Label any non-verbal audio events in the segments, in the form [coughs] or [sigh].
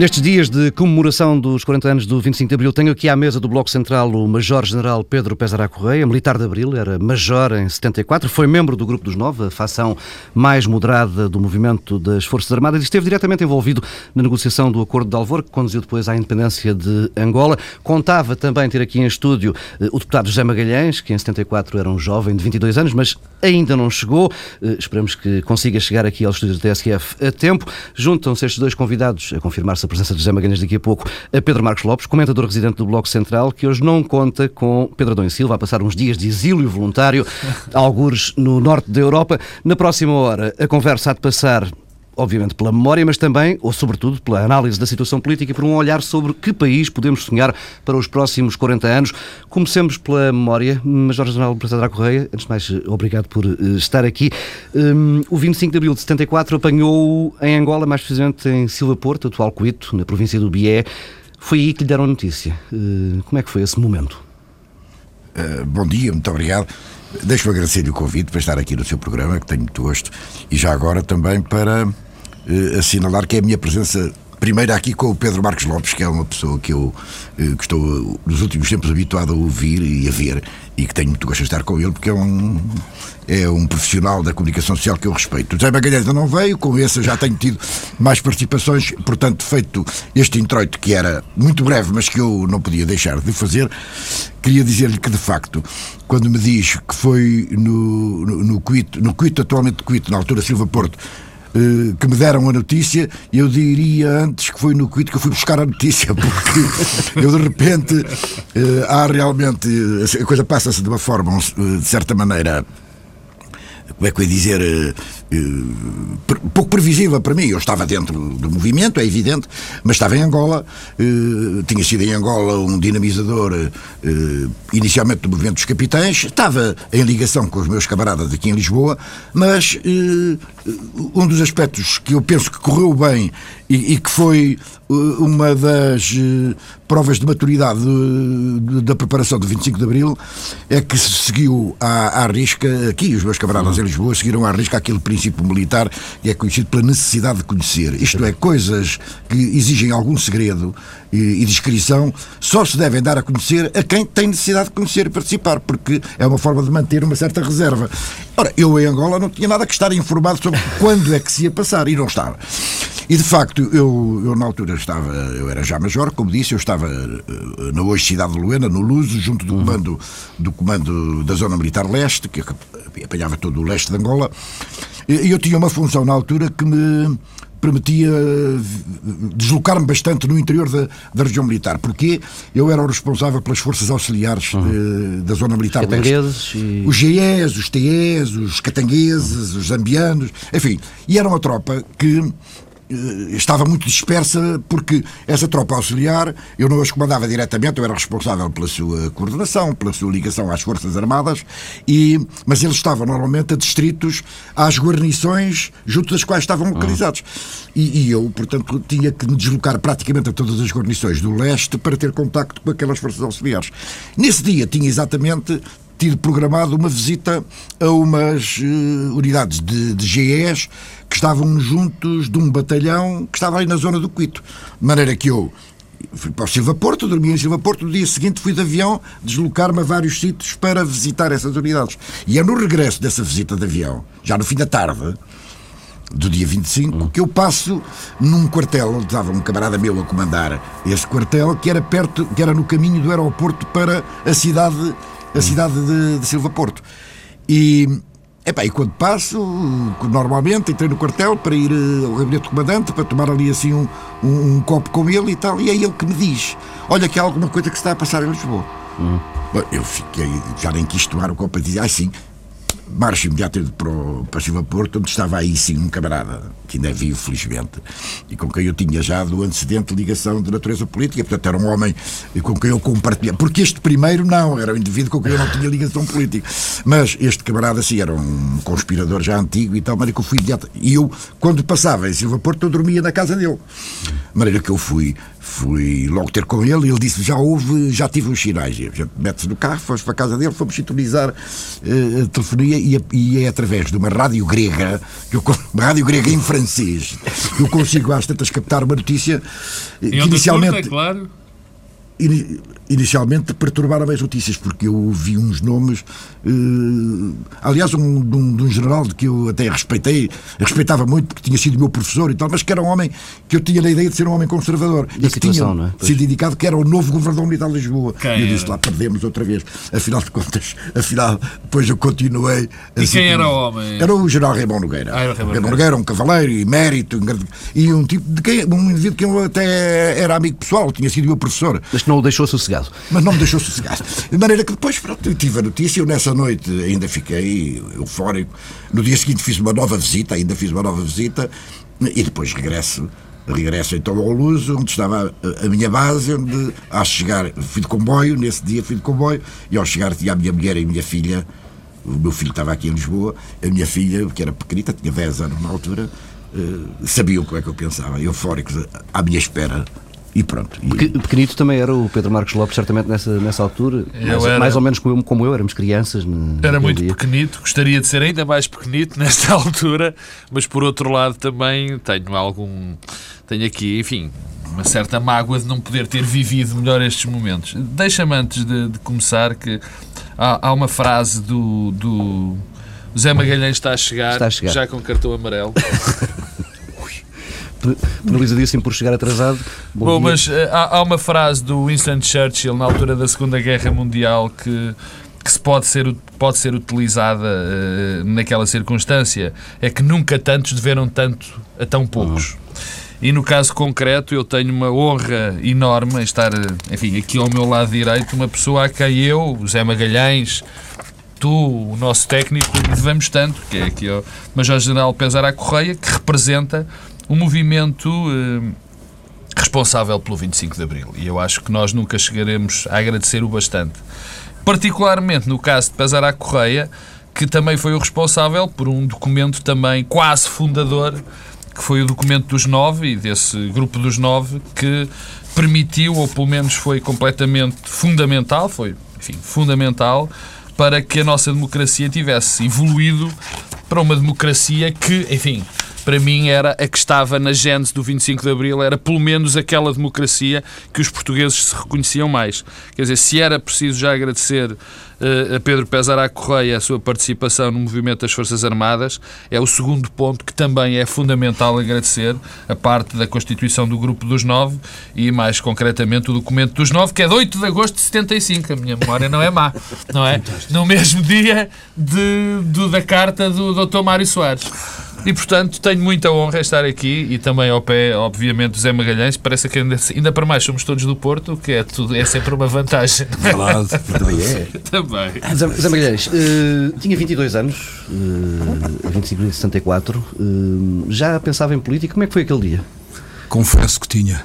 Nestes dias de comemoração dos 40 anos do 25 de Abril, tenho aqui à mesa do Bloco Central o Major-General Pedro Pesará Correia, militar de Abril, era major em 74, foi membro do Grupo dos Nove, a facção mais moderada do movimento das Forças Armadas e esteve diretamente envolvido na negociação do Acordo de Alvor, que conduziu depois à independência de Angola. Contava também ter aqui em estúdio eh, o deputado José Magalhães, que em 74 era um jovem de 22 anos, mas ainda não chegou. Eh, esperamos que consiga chegar aqui aos estúdios da TSF a tempo. Juntam-se estes dois convidados a confirmar a presença de José Magalhães daqui a pouco, a Pedro Marcos Lopes, comentador residente do Bloco Central, que hoje não conta com Pedro Adão e Silva a passar uns dias de exílio voluntário, [laughs] algures no norte da Europa. Na próxima hora, a conversa há de passar obviamente pela memória, mas também, ou sobretudo, pela análise da situação política e por um olhar sobre que país podemos sonhar para os próximos 40 anos. Comecemos pela memória. Major General da Correia, antes de mais, obrigado por uh, estar aqui. Um, o 25 de abril de 74 apanhou em Angola, mais precisamente em Silva Porto, atual Coito, na província do Bié. Foi aí que lhe deram notícia. Uh, como é que foi esse momento? Uh, bom dia, muito obrigado. Deixo-me agradecer-lhe o convite para estar aqui no seu programa, que tenho muito gosto, e já agora também para uh, assinalar que é a minha presença primeiro aqui com o Pedro Marcos Lopes, que é uma pessoa que eu uh, que estou nos últimos tempos habituado a ouvir e a ver e que tenho muito gosto de estar com ele, porque é um, é um profissional da comunicação social que eu respeito. O José Magalhães não veio, com esse já tenho tido mais participações, portanto, feito este introito que era muito breve, mas que eu não podia deixar de fazer, queria dizer-lhe que, de facto, quando me diz que foi no, no, no Cuito, no Cuito, atualmente Cuito, na altura Silva Porto, Uh, que me deram a notícia, eu diria antes que foi no Cuito que eu fui buscar a notícia, [laughs] porque eu de repente uh, há realmente. A coisa passa-se de uma forma, de certa maneira, como é que eu ia dizer, pouco previsível para mim. Eu estava dentro do movimento, é evidente, mas estava em Angola, uh, tinha sido em Angola um dinamizador uh, inicialmente do movimento dos capitães, estava em ligação com os meus camaradas aqui em Lisboa, mas um dos aspectos que eu penso que correu bem e, que foi uma das provas de maturidade da preparação do 25 de Abril é que se seguiu à risca, aqui. Os meus camaradas em Lisboa seguiram à risca aquele princípio militar que é conhecido pela necessidade de conhecer. Isto é, coisas que exigem algum segredo e, e discrição só se devem dar a conhecer a quem tem necessidade de conhecer e participar, porque é uma forma de manter uma certa reserva. Ora, eu em Angola não tinha nada que estar informado sobre [laughs] quando é que se ia passar e não estava. E de facto, eu, eu na altura estava, eu era já major, como disse, eu estava uh, na hoje cidade de Luena, no Luso, junto do comando, do comando da Zona Militar Leste, que apanhava todo o leste de Angola, eu tinha uma função na altura que me permitia deslocar-me bastante no interior da, da região militar, porque eu era o responsável pelas forças auxiliares uhum. de, da zona militar os e... Os GEs, os TEs, os catangueses, uhum. os zambianos, enfim, e era uma tropa que eh, estava muito dispersa porque essa tropa auxiliar eu não as comandava diretamente, eu era responsável pela sua coordenação, pela sua ligação às Forças Armadas, e, mas eles estavam normalmente adstritos às guarnições junto das quais estavam localizados. E, e, eu, portanto, tinha que me deslocar praticamente a todas as guarnições do leste para ter contacto com aquelas Forças Auxiliares. Nesse dia tinha exatamente tido programado uma visita a umas uh, unidades de, de GEs que estavam juntos de um batalhão que estava ali na zona do Quito. De maneira que eu fui para o Silva Porto, dormi em Silva Porto, no dia seguinte fui de avião deslocar-me a vários sítios para visitar essas unidades. E é no regresso dessa visita de avião, já no fim da tarde, do dia 25, hum. que eu passo num quartel onde estava um camarada meu a comandar esse quartel, que era perto, que era no caminho do aeroporto para a cidade, a cidade de, de Silva Porto. E Epá, e quando passo, normalmente entrei no quartel para ir eh, ao gabinete do comandante, para tomar ali assim um, um, um, copo com ele e tal, e é ele que me diz: Olha, que há alguma coisa que se está a passar em Lisboa. Hum. Bom, eu fiquei, já nem quis tomar o copo e dizer: Ah, sim, marcha imediatamente para, o, para Silva Porto, onde estava aí sim um camarada, que ainda é vivo, felizmente, e com quem eu tinha já do antecedente ligação de natureza política, portanto era um homem com quem eu compartilhava, porque este primeiro não, era um indivíduo com quem eu não tinha ligação política, mas este camarada sim era um conspirador já antigo e tal, maneira que eu fui imediato, e eu, quando passava em Silva Porto, eu dormia na casa dele, de maneira que eu fui fui logo ter com ele e ele disse já houve, já tive uns sinais. Mete-se no carro, fomos para a casa dele, fomos sintonizar uh, a telefonia e, e, é através de uma rádio grega, eu, uma rádio grega em francês, eu consigo às tantas captar uma notícia que inicialmente. Curta, é claro inicialmente perturbaram as notícias, porque eu ouvi uns nomes, uh, aliás, um, de, um, de, um, general de que eu até respeitei, respeitava muito, porque tinha sido meu professor e tal, mas que era um homem que eu tinha a ideia de ser um homem conservador e, e que tinha é? sido indicado que era o novo governador militar de Lisboa. Quem e eu disse, lá perdemos outra vez. Afinal de contas, afinal, depois eu continuei. E quem era o homem? Era o general Raymond Nogueira. Ah, Raymond Nogueira, um cavaleiro, emérito, e um tipo de quem, um indivíduo que eu até era amigo pessoal, tinha sido meu professor. Mas que não o deixou sossegado. Mas não me deixou sossegado. De maneira que depois, pronto, tive a notícia, eu nessa noite ainda fiquei eufórico. No dia seguinte fiz uma nova visita, ainda fiz uma nova visita, e depois regresso regresso então ao Luso, onde estava a, minha base, onde ao chegar fui de comboio, nesse dia fui de comboio, e ao chegar tinha a minha mulher e a minha filha, o meu filho estava aqui em Lisboa, a minha filha, que era pequenita, tinha 10 anos na altura, uh, sabiam como é que eu pensava, eufóricos à minha espera e pronto. E... Pequenito também era o Pedro Marcos Lopes, certamente nessa, nessa altura, mais, era... mais, ou menos como eu, como eu éramos crianças. era muito dia. pequenito, gostaria de ser ainda mais pequenito [laughs] nesta altura, mas por outro lado também tenho algum. Tenho aqui, enfim, uma certa mágoa de não poder ter vivido melhor estes momentos. Deixa-me antes de, de, começar que há, há uma frase do, do Zé Magalhães está a chegar, está a chegar. já com cartão amarelo. [laughs] penalizadíssimo por chegar atrasado. Bom, Bom mas uh, há, há, uma frase do Winston Churchill na altura da Segunda Guerra Mundial que que se pode ser, pode ser utilizada uh, naquela circunstância é que nunca tantos deveram tanto a tão poucos. Uhum. E no caso concreto, eu tenho uma honra enorme em estar, enfim, aqui ao meu lado direito, uma pessoa a quem eu, José Magalhães, tu, o nosso técnico, devemos tanto, que é aqui o Major-General Pesara Correia, que representa um movimento eh, responsável pelo 25 de Abril. E eu acho que nós nunca chegaremos a agradecer o bastante. Particularmente no caso de Pesará Correia, que também foi o responsável por um documento também quase fundador, que foi o documento dos nove, e desse grupo dos nove, que permitiu, ou pelo menos foi completamente fundamental, foi, enfim, fundamental, para que a nossa democracia tivesse evoluído para uma democracia que, enfim, para mim era a que estava na gênese do 25 de Abril, era pelo menos aquela democracia que os portugueses se reconheciam mais. Quer dizer, se era preciso já agradecer uh, a Pedro Pesará Correia a sua participação no movimento das Forças Armadas, é o segundo ponto que também é fundamental agradecer, a parte da constituição do Grupo dos Nove e, mais concretamente, o documento dos Nove, que é de 8 de agosto de 75. A minha memória não é má, não é? No mesmo dia de, do, da carta do Dr. Mário Soares. E portanto tenho muita honra em estar aqui e também ao pé, obviamente, do Zé Magalhães. Parece que ainda, ainda para mais somos todos do Porto, que é, tudo, é sempre uma vantagem. [laughs] Verdade, também é. também. Zé, Zé Magalhães, uh, tinha 22 anos, uh, 25 de 74, uh, já pensava em política. Como é que foi aquele dia? Confesso que tinha.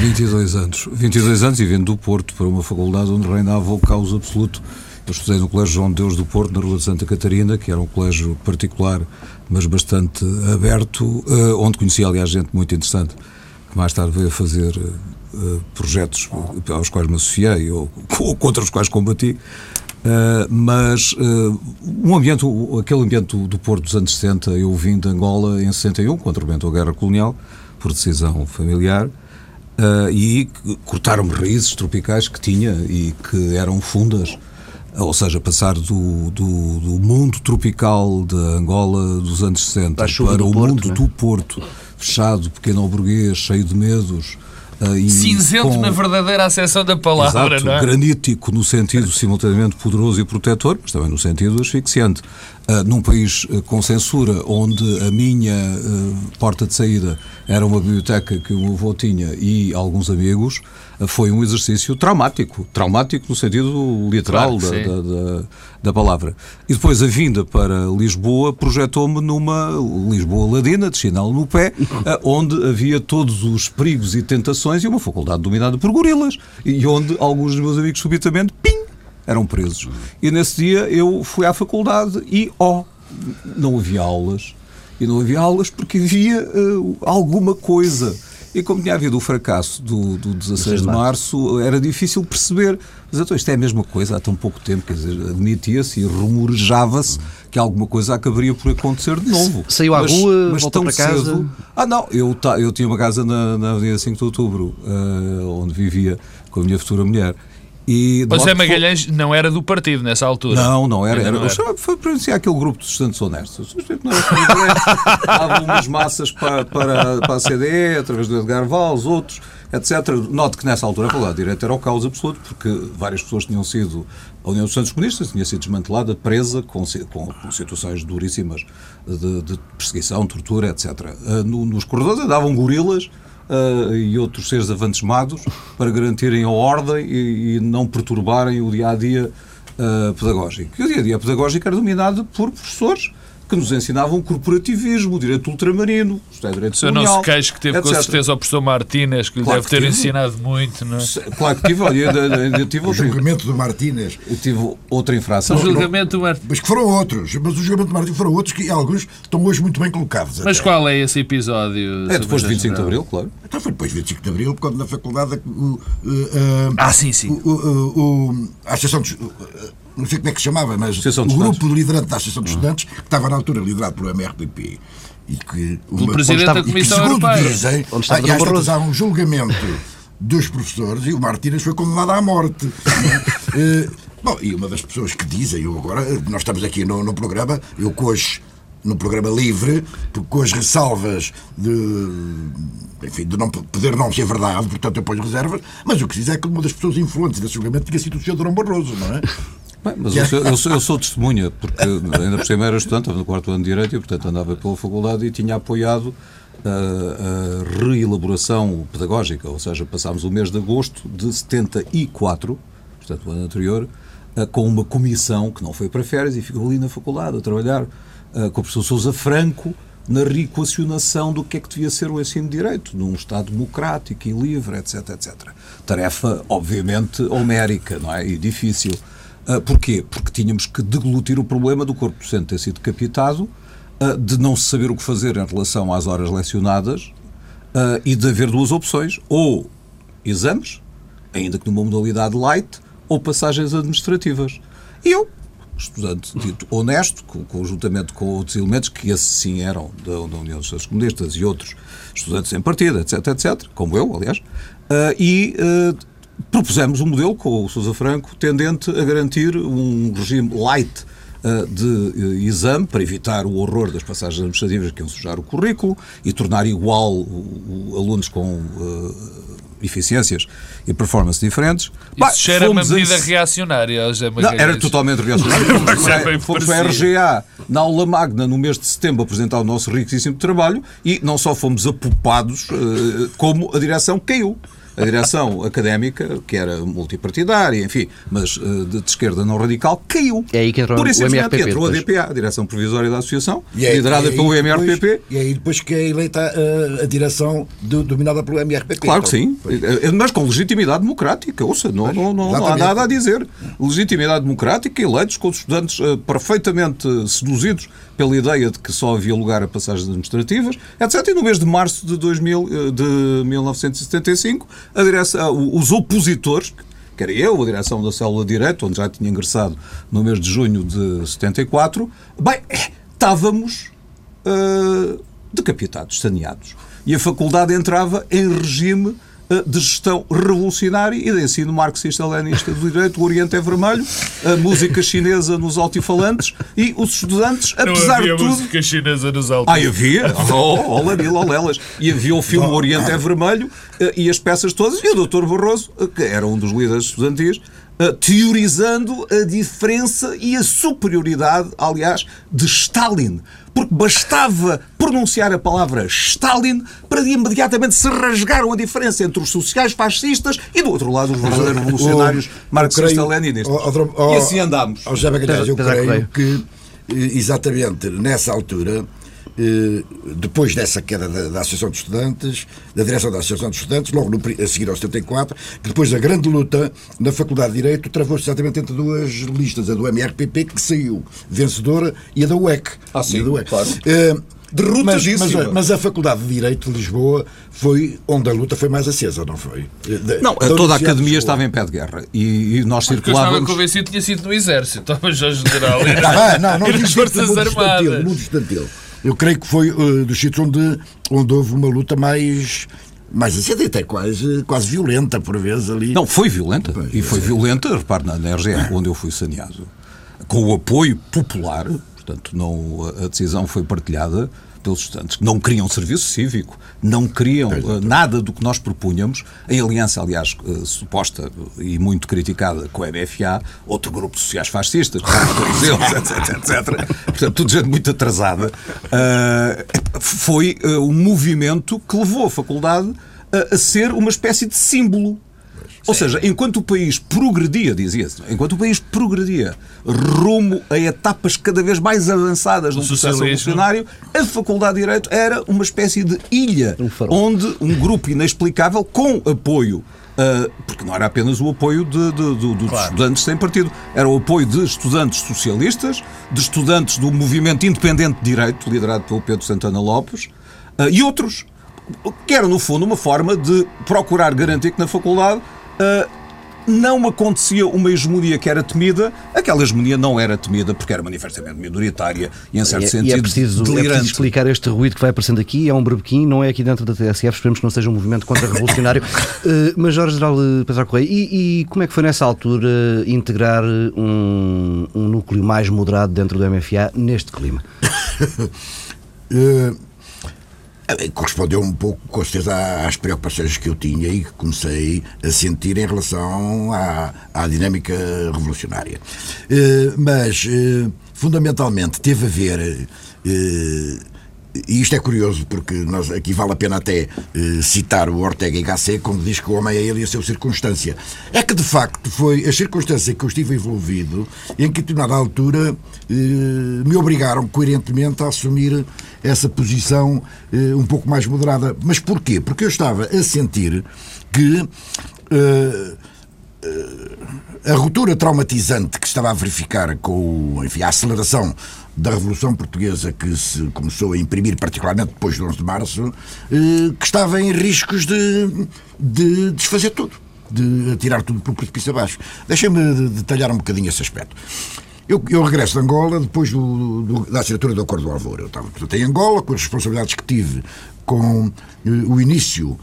22 anos. 22 anos e vindo do Porto para uma faculdade onde reinava o caos absoluto. Eu estudei no Colégio João de Deus do Porto, na Rua de Santa Catarina, que era um colégio particular mas bastante aberto, eh, onde conheci, aliás, gente muito interessante, que mais tarde veio a fazer eh, projetos aos quais me associei ou, [laughs] ou contra os quais combati. Uh, mas uh, um ambiente, aquele ambiente do, do, Porto dos anos 60, eu vim de Angola em 61, contra o guerra colonial, por decisão familiar, uh, e cortaram-me raízes tropicais que tinha e que eram fundas ou seja, passar do, do, do mundo tropical de Angola dos anos 60 para o Porto, mundo né? do Porto, fechado, pequeno burguês, cheio de medos. Uh, Cinzento com... na verdadeira acessão da palavra, Exato, não é? granítico no sentido simultaneamente poderoso e protetor, mas também no sentido asfixiante. Uh, num país uh, com censura, onde a minha porta de saída era uma biblioteca que o meu avô tinha e alguns amigos, foi um exercício traumático. Traumático no sentido literal claro da, da, da, da, palavra. E depois a vinda para Lisboa projetou-me numa Lisboa ladina, de chinelo no pé, [laughs] onde havia todos os perigos e tentações e uma faculdade dominada por gorilas. E onde alguns dos meus amigos subitamente, pim, eram presos. E nesse dia eu fui à faculdade e, ó, oh, não havia aulas. E não havia aulas porque havia uh, alguma coisa E como tinha havido o fracasso do, do 16 de março, era difícil perceber. Mas então isto é a mesma coisa há tão pouco tempo, quer dizer, admitia-se e rumorejava-se que alguma coisa acabaria por acontecer de novo. Saiu à mas, rua, mas voltou para casa? Cedo, ah, não, eu, eu tinha uma casa na, na Avenida 5 de Outubro, eh, onde vivia com a minha futura mulher. E José que foi- Magalhães não era do partido nessa altura. não, não era. Ainda era, não eu chamo- foi para iniciar aquele grupo de estudantes honestos. Não eram estudantes, Davam umas massas para, para, para a CDE, através do Edgar Valls, outros, etc. Note que nessa altura a Direito era o caos absoluto, porque várias pessoas tinham sido. A União dos Santos Comunistas tinha sido desmantelada, presa, com, com, com situações duríssimas de, de perseguição, tortura, etc. Ah, no- nos corredores andavam gorilas. Ah, e outros seres avançados para garantirem a ordem e, e não perturbarem o dia a dia uh, pedagógico. E o dia a dia pedagógico era dominado por professores que nos ensinavam corporativismo, direito ultramarino, isto é direito O colonial, se queixa que teve com etc. certeza o professor Martínez, que lhe Claro deve que ter tive. ensinado muito, não é? Claro que tive, olha, eu ainda- ainda tive O outra, julgamento do Martínez. eu tive outra infração. O julgamento do Martínez. Mas que foram outros. Mas o julgamento do Martínez foram outros que alguns estão hoje muito bem colocados. Mas até. qual é esse episódio? É depois de 25 de. Abril, claro. Então foi depois de 25 de Abril, quando na faculdade o, eh, Ah, sim, sim. o, o, o- a Associação dos. Não sei como é que se chamava, mas o grupo liderante da Associação de Estudantes, que estava na altura liderado pelo MRPP. E que uma, presidente estava- da e que, Comissão segundo Europeia. dizem, Onde estava ah, e Barroso. tantas há um julgamento dos professores e o Martínez foi condenado à morte. [laughs] Eh, bom, e uma das pessoas que dizem, eu agora, nós estamos aqui no, no programa, eu as no programa livre, porque com as ressalvas de, enfim, de não poder não ser verdade, portanto eu ponho reservas, mas o que se diz é que uma das pessoas influentes desse julgamento tinha sido o Sr. Durão Barroso, não é? [laughs] Bem, mas eu sou, eu, sou, eu sou testemunha, porque ainda por cima era estudante, estava no quarto ano de Direito e, portanto, andava pela faculdade e tinha apoiado a, a reelaboração pedagógica, ou seja, passámos o mês de agosto de 74, portanto, o ano anterior, eh, com uma comissão que não foi para férias e ficou ali na faculdade a trabalhar eh, com o professor Sousa Franco na reequacionação do que é que devia ser o ensino de direito, num Estado democrático e livre, etc, etc. Tarefa, obviamente, homérica, não é? E difícil. Ah, porquê? Porque tínhamos que deglutir o problema do corpo docente ter sido decapitado, ah, de não saber o que fazer em relação às horas lecionadas ah, e de haver duas opções, ou exames, ainda que numa modalidade light, ou passagens administrativas. E eu, estudante dito honesto, co- conjuntamente com outros elementos, que esses sim eram da, da União dos Estados Comunistas e outros estudantes em partida, etc, etc, como eu, aliás, e propusemos um modelo com o Sousa Franco tendente a garantir um regime light ah, de eh, exame para evitar o horror das passagens administrativas que iam sujar o currículo e tornar igual o, o- alunos com ah, eficiências e performance diferentes. Bah, Isso cheira uma fomos a medida esse- reacionária, José não, era totalmente reacionário. [laughs] Fomos, Mas é bem fomos para a. RGA na aula magna no mês de setembro apresentar o nosso riquíssimo trabalho e não só fomos apupados, eh, como a direção caiu. A direção académica, que era multipartidária, enfim, mas eh, de, de esquerda não radical, caiu. É aí que entrou Por o isso simplesmente MRPP entrou a. DPA, a Direção Provisória da Associação, E é- liderada e aí pelo depois- MRPP. E aí depois que é eleita a, a direção do- dominada pelo MRPP. Claro que Então, sim, pois. Eh, mas com legitimidade democrática. Ouça, não, não, não, não há nada a dizer. Legitimidade democrática, eleitos com os estudantes eh, perfeitamente seduzidos pela ideia de que só havia lugar a passagens administrativas, etc. E no mês de março de, 2000, eh, de 1975, a direção, uh, os opositores, que era eu, a direção da Célula de Direito, onde já tinha ingressado no mês de junho de 74, bem, eh, estávamos uh, decapitados, saneados. E a faculdade entrava em regime de gestão revolucionária e de ensino marxista-leninista do direito. O Oriente é vermelho, a música chinesa nos altifalantes e os estudantes, apesar de tudo. música chinesa nos altos. Ah, havia? Oh, olá, Lelas. E havia o filme O Oriente é Vermelho eh, e as peças todas. E o Dr. Barroso, eh, que era um dos líderes estudantis, eh, teorizando a diferença e a superioridade, aliás, de Stalin. Porque bastava pronunciar a palavra Stalin para de imediatamente se rasgaram a diferença entre os sociais fascistas e, do outro lado, os verdadeiros revolucionários marxistas-leninistas. E assim andámos. José Magalhães, eu creio que eh, exatamente nessa altura, depois dessa queda da, da Associação de Estudantes, da direção da Associação de Estudantes, logo no a seguir ao 74, que depois da grande luta na Faculdade de Direito travou-se exatamente entre duas listas, a do MRPP, que saiu vencedora, e a da UEC. Ah, sim, E a da UEC. claro. Eh, derrotadíssima. Mas, mas, mas, a Faculdade de Direito de Lisboa foi onde a luta foi mais acesa, não foi? De, não, toda a academia estava em pé de guerra e, e nós Porque circulávamos... eu estava convencido que tinha sido no Exército, [laughs] estava já general. Ah, não, não, não, nas Forças Armadas. Mundo estantil. Eu creio que foi uh, dos sítios onde, onde houve uma luta mais mais acesa até quase, quase violenta por vezes ali. Não, foi violenta. Pois, e foi é. violenta, repare, na, na RGE, [laughs] onde eu fui saneado, com o apoio popular, portanto, não, a decisão foi partilhada pelos estudantes que não queriam serviço cívico, não queriam uh, nada do que nós propunhamos. Em aliança, aliás, uh, suposta e muito criticada com a MFA, outro grupo de sociais fascistas, etc, etc, etc. Portanto, tudo gente muito atrasada. Uh, foi um movimento que levou a faculdade a ser uma espécie de símbolo ou seja, enquanto o país progredia, dizia-se, enquanto o país progredia rumo a etapas cada vez mais avançadas no processo revolucionário, a Faculdade de Direito era uma espécie de ilha um onde um grupo inexplicável, com apoio Uh, porque não era apenas o apoio de, de, de, dos claro. estudantes sem partido, era o apoio de estudantes socialistas, de estudantes do movimento independente de direito, liderado pelo Pedro Santana Lopes, uh, e outros, que era, no fundo, uma forma de procurar garantir que na faculdade Uh, não acontecia uma hegemonia que era temida, aquela hegemonia não era temida porque era manifestamente minoritária e, em certo e, sentido, e é, preciso, delirante. é preciso explicar este ruído que vai aparecendo aqui, é um berbequim, não é aqui dentro da TSF, esperemos que não seja um movimento contra-revolucionário. uh, [laughs] Major General Pedro Correia, e, e, como é que foi nessa altura integrar um, um núcleo mais moderado dentro do MFA neste clima? uh, [coughs] Eh, correspondeu um pouco, com certeza, às preocupações que eu tinha e que comecei a sentir em relação à, à dinâmica revolucionária. Eh, mas, eh, fundamentalmente, teve a ver e isto é curioso porque nós, aqui vale a pena até eh, citar o Ortega y Gasset quando diz que o homem é ele e a sua circunstância. É que de facto foi a circunstância que eu estive envolvido em que, a altura, eh, me obrigaram coerentemente a assumir essa posição eh, um pouco mais moderada. Mas porquê? Porque eu estava a sentir que a ruptura traumatizante que estava a verificar com enfim, a aceleração da Revolução Portuguesa que se começou a imprimir, particularmente depois de 11 de Março, eh, que estava em riscos de, de desfazer tudo, de tirar tudo para o precipício abaixo. Deixem-me detalhar um bocadinho esse aspecto. Eu, eu, regresso de Angola depois do, do, da assinatura do Acordo do Alvor. Eu estava portanto, em Angola, com as responsabilidades que tive com eh, o início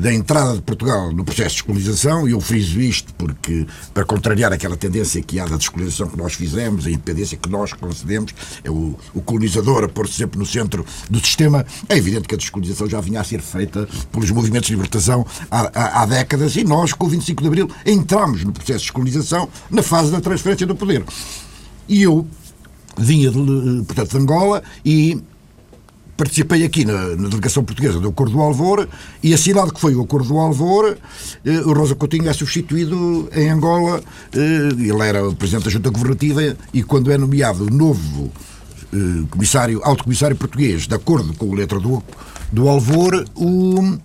da entrada de Portugal no processo de descolonização, e eu friso isto porque, para contrariar aquela tendência que há da descolonização que nós fizemos, a independência que nós concedemos, é o, o colonizador a pôr-se sempre no centro do sistema, é evidente que a descolonização já vinha a ser feita pelos movimentos de libertação há, há, há décadas, e nós, com o 25 de Abril, entramos no processo de descolonização na fase da transferência do poder. E eu vinha, de, portanto, de Angola e participei aqui na, na, delegação portuguesa do Acordo do Alvor e assinado que foi o Acordo do Alvor, eh, o Rosa Coutinho é substituído em Angola, eh, ele era o Presidente da Junta Governativa e quando é nomeado novo eh, comissário, alto comissário português, de acordo com a letra do, do Alvor, o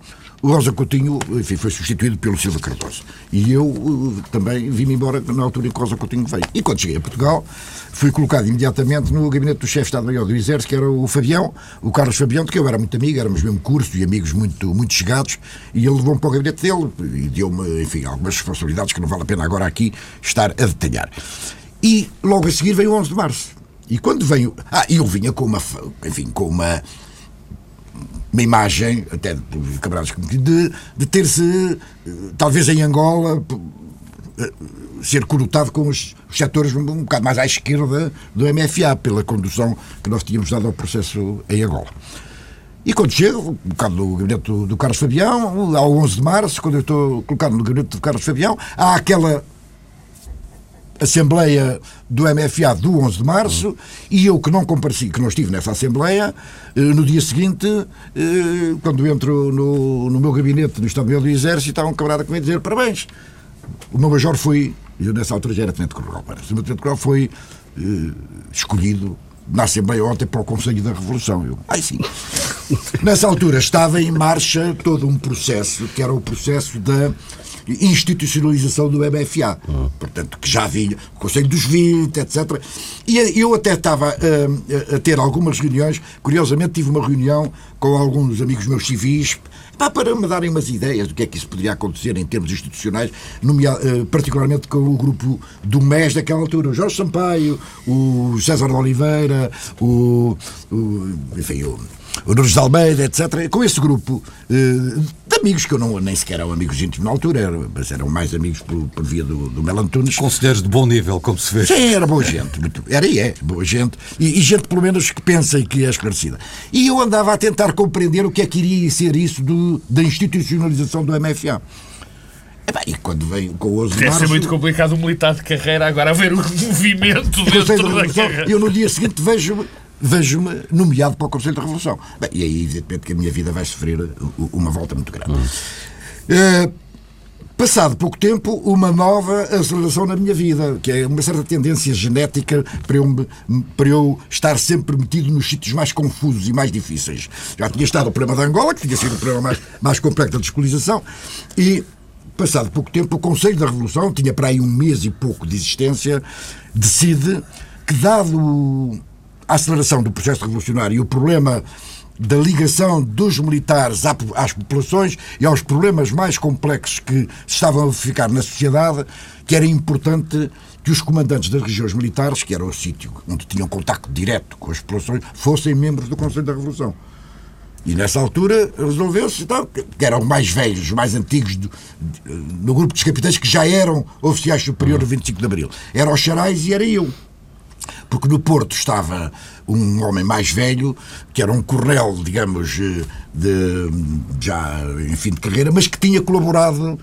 o Rosa Coutinho, enfim, foi substituído pelo Silva Cardoso. E eu uh, também vim-me embora na altura em que o Rosa Coutinho veio. E quando cheguei a Portugal, fui colocado imediatamente no gabinete do chefe de Estado-Maior do Exército, que era o Fabião, o Carlos Fabião, de que eu era muito amigo, éramos mesmo curso e amigos muito, muito chegados, e ele levou-me para o gabinete dele e deu-me, enfim, algumas responsabilidades que não vale a pena agora aqui estar a detalhar. E logo a seguir veio o 11 de Março. E quando veio. Ah, eu vinha com uma. Enfim, com uma uma imagem, até de camaradas de, de ter-se, talvez em Angola, eh, ser corotado com os, os setores um, bocado mais à esquerda do MFA, pela condução que nós tínhamos dado ao processo em Angola. E quando chego, um bocado do gabinete do, do Carlos Fabião, ao 11 de março, quando eu estou colocado no gabinete do Carlos Fabião, há aquela Assembleia do MFA do 11 de março e eu que não compareci, que não estive nessa Assembleia, eh, no dia seguinte, eh, quando entro no, no meu gabinete no Estado-Maior do Exército, estava um camarada comigo a dizer parabéns. O meu major foi, eu nessa altura já era Tenente Coronel, o meu Tenente Coronel foi eh, escolhido na Assembleia ontem para o Conselho da Revolução. Eu, ai sim. Nessa altura estava em marcha todo um processo, que era o processo da institucionalização do MFA. Portanto, que já vinha, o Conselho dos 20, etc. E eu até estava uh, a ter algumas reuniões, curiosamente tive uma reunião com alguns amigos meus civis, para me darem umas ideias do que é que isso poderia acontecer em termos institucionais, uh, particularmente com o grupo do MES daquela altura, o Jorge Sampaio, o César de Oliveira, o, o enfim, o o Nunes de Almeida, etc. Com esse grupo uh, de amigos que eu não, nem sequer eram amigos íntimos na altura, eram, mas eram mais amigos por, por via do, do Melantunes. Conselheiros de bom nível, como se vê. Sim, era boa gente. Muito, era e é, boa gente. E, e, gente, pelo menos, que pensa e que é esclarecida. E eu andava a tentar compreender o que é que iria ser isso do, da institucionalização do MFA. E, quando veio com o 11 de março... ser muito complicado um militar de carreira agora a ver o [laughs] movimento dentro da carreira. Eu no dia seguinte vejo vejo-me nomeado para o Conselho da Revolução. Bem, e aí, evidentemente, que a minha vida vai sofrer uma volta muito grande. Hum. Uh, passado pouco tempo, uma nova aceleração na minha vida, que é uma certa tendência genética para eu, para eu estar sempre metido nos sítios mais confusos e mais difíceis. Já tinha estado o problema da Angola, que tinha sido o problema mais, mais complexo da descolonização, e passado pouco tempo, o Conselho da Revolução, tinha para aí um mês e pouco de existência, decide que, dado a aceleração do processo revolucionário e o problema da ligação dos militares às populações e aos problemas mais complexos que estavam a ficar na sociedade, que era importante que os comandantes das regiões militares, que era o sítio onde tinham contacto direto com as populações, fossem membros do Conselho da Revolução. E nessa altura resolveu-se então, que eram mais velhos, os mais antigos do, no grupo dos capitães que já eram oficiais superiores do 25 de Abril. Era os Charais e era eu porque no Porto estava um homem mais velho, que era um coronel, digamos, eh, de, já em fim de carreira, mas que tinha colaborado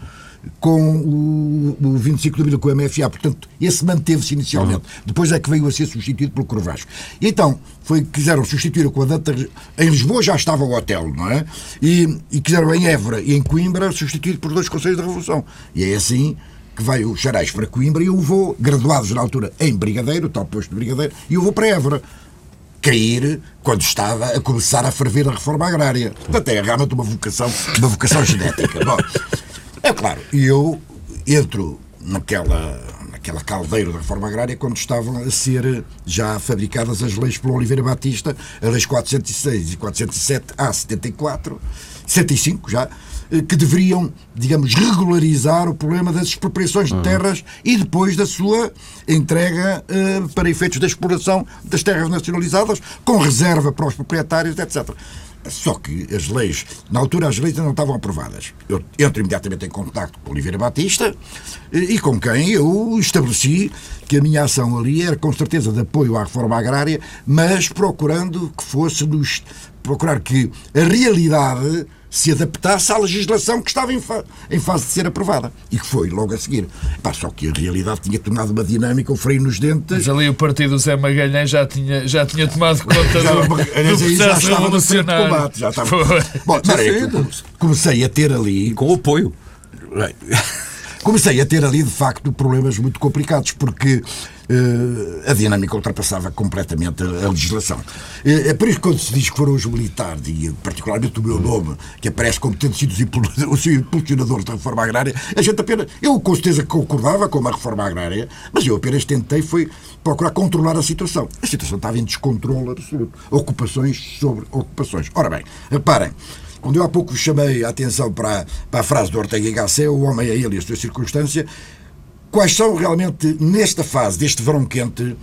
com o, o 25 de Abril, com o MFA. Portanto, esse manteve-se inicialmente. Uhum. Depois é que veio a ser substituído pelo Corvasco. E então, foi, quiseram substituir o comandante. Em Lisboa já estava o hotel, não é? E, e quiseram em Évora e em Coimbra substituir por dois Conselhos da Revolução. E é assim que veio o Xarais para Coimbra e eu vou, graduados na altura em Brigadeiro, tal posto de Brigadeiro, e eu vou para Évora. Cair quando estava a começar a ferver a reforma agrária. Portanto, é realmente uma vocação, uma vocação genética. Bom, é claro, eu entro naquela, naquela caldeira da reforma agrária quando estavam a ser já fabricadas as leis pelo Oliveira Batista, as leis 406 e 407 A 74, 75 já, que deveriam, digamos, regularizar o problema das expropriações de terras e depois da sua entrega uh, para efeitos da exploração das terras nacionalizadas, com reserva para os proprietários, etc. Só que as leis, na altura as leis ainda não estavam aprovadas. Eu entro imediatamente em contato com Oliveira Batista eh, e com quem eu estabeleci que a minha ação ali era com certeza de apoio à reforma agrária, mas procurando que fosse nos procurar que a realidade se adaptasse à legislação que estava em, fa em, fase de ser aprovada. E que foi logo a seguir. Pá, só que a realidade tinha tomado uma dinâmica, o freio nos dentes. Mas ali o partido Zé Magalhães já tinha, já tinha tomado conta já, do, do processo já estava no frente de combate. Já estava... Bom, comecei a ter ali... Com apoio. [laughs] Comecei a ter ali, de facto, problemas muito complicados, porque a dinâmica ultrapassava completamente a, legislação. Uh, é por isso que quando se diz que foram os militares, e particularmente o meu nome, que aparece como tendo sido o impulsionador da reforma agrária, a gente apenas. Eu com certeza concordava com a reforma agrária, mas eu apenas tentei foi procurar controlar a situação. A situação estava em descontrole absoluto. Ocupações sobre ocupações. Ora bem, reparem. Quando eu há pouco chamei a atenção para, para a frase do Ortega y Gasset, o homem é ele e a sua circunstância, quais são realmente, nesta fase, deste verão quente,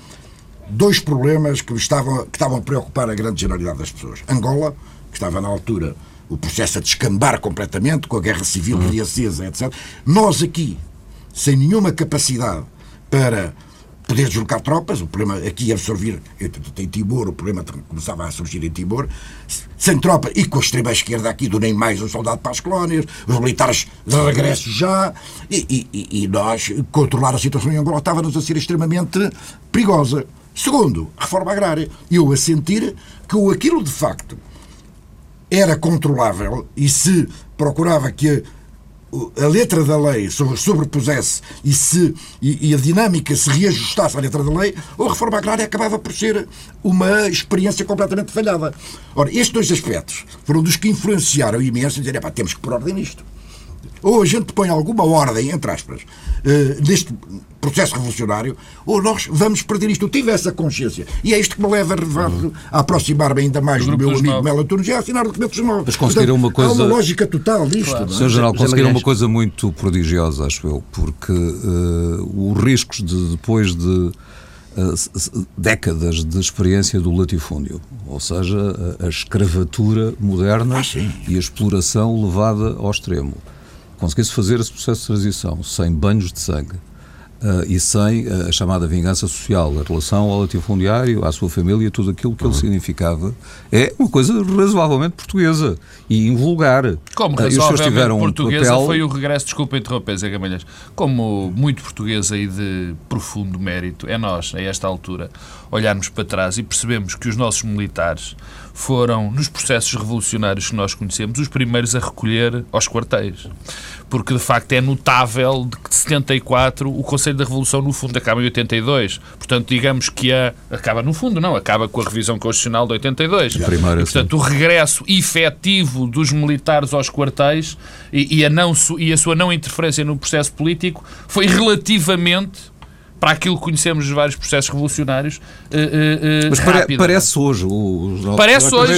dois problemas que estavam, que estavam a preocupar a grande generalidade das pessoas. Angola, que estava na altura o processo a descambar completamente, com a guerra civil uhum. acesa, etc. Nós aqui, sem nenhuma capacidade para poder deslocar tropas, o problema aqui é absorver, em Timor, o problema começava a surgir em Timor, sem tropa e com a extrema-esquerda aqui do nem mais um soldado para as colónias, os militares de regresso já, e, e, e nós controlar a situação em Angola estava-nos a ser extremamente perigosa. Segundo, reforma agrária. Eu a sentir que aquilo de facto era controlável e se procurava que a letra da lei sobrepusesse e, se, e, e, a dinâmica se reajustasse à letra da lei, a reforma agrária acabava por ser uma experiência completamente falhada. Ora, estes dois aspectos foram dos que influenciaram imenso e dizer, temos que pôr ordem nisto. Ou a gente põe alguma ordem, entre aspas, uh, neste processo revolucionário, ou nós vamos perder isto. Eu tive essa consciência. E é isto que me leva a, aproximar-me ainda mais do, do meu amigo Melo Antunes e a assinar documentos novos. Mas conseguiram uma coisa. Há uma lógica total disto. Claro. É? Sr. General, conseguiram uma coisa muito prodigiosa, acho eu, porque uh, os riscos de depois de décadas de experiência do latifúndio, ou seja, a, a escravatura moderna ah, e a exploração levada ao extremo. Conseguisse fazer esse processo de transição sem banhos de sangue, Uh, e sem uh, a chamada vingança social, a relação ao latifundiário, à sua família, tudo aquilo que ele uhum. significava, é uma coisa razoavelmente portuguesa e invulgar. Como uh, razoavelmente portuguesa um papel... foi o regresso, desculpa interromper, Zé Gamalhães, como muito portuguesa e de profundo mérito, é nós, a esta altura, olharmos para trás e percebemos que os nossos militares foram, nos processos revolucionários que nós conhecemos, os primeiros a recolher aos quartéis. Porque, de facto, é notável de que de 74 o Conselho da Revolução, no fundo, acaba em 82. Portanto, digamos que a... acaba no fundo, não, acaba com a revisão constitucional de 82. A primeira, e, portanto, o regresso efetivo dos militares aos quartéis e, e, a não, e a sua não interferência no processo político foi relativamente para aquilo que conhecemos dos vários processos revolucionários uh, uh, Mas pare, parece hoje o, parece hoje.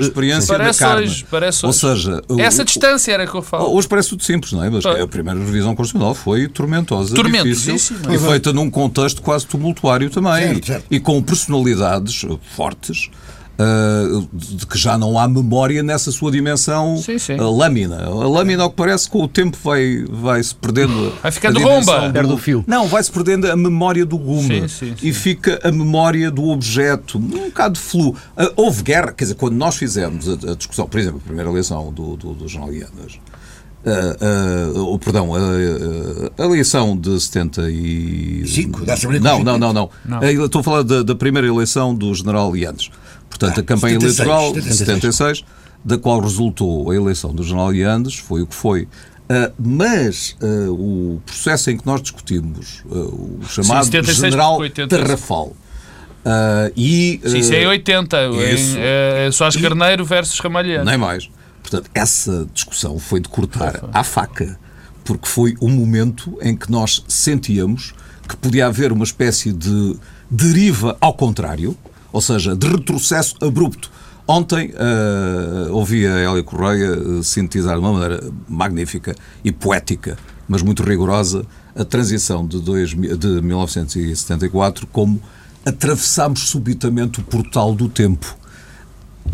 experiência parece da hoje parece ou seja essa o, distância era que eu falo. Hoje parece tudo simples não é? Mas a primeira revisão constitucional foi tormentosa difícil e feita num contexto quase tumultuário também. Certo, certo. e com personalidades fortes Uh, de que já não há memória nessa sua dimensão sim, sim. Uh, lâmina. A lâmina, ao que parece, com o tempo vai, vai se perdendo. Vai ficando romba! Perde o fio. Não, vai se perdendo a memória do gume sim, e fica a memória do objeto, um bocado flu. Uh, houve guerra, quer dizer, quando nós fizemos a, a discussão, por exemplo, a primeira eleição do, do, do Jornal. Uh, uh, perdão, a, a eleição de 75. Não, não, não, não. não. Estou a falar da, da primeira eleição do General Ianes. Portanto, ah, a campanha 76, eleitoral de 76, da qual resultou a eleição do General Iandes, foi o que foi. Uh, mas uh, o processo em que nós discutimos, uh, o chamado Sim, 76, General Tarrafal, e, Sim, isso é em 80, isso, em, é Soares Carneiro versus Ramalhães. Nem mais. Portanto, essa discussão foi de cortar à faca, porque foi um momento em que nós sentíamos que podia haver uma espécie de deriva ao contrário, ou seja, de retrocesso abrupto. Ontem uh, ouvi a Hélia Correia uh, sintetizar de uma maneira magnífica e poética, mas muito rigorosa, a transição de, dois, de 1974 como atravessámos subitamente o portal do tempo.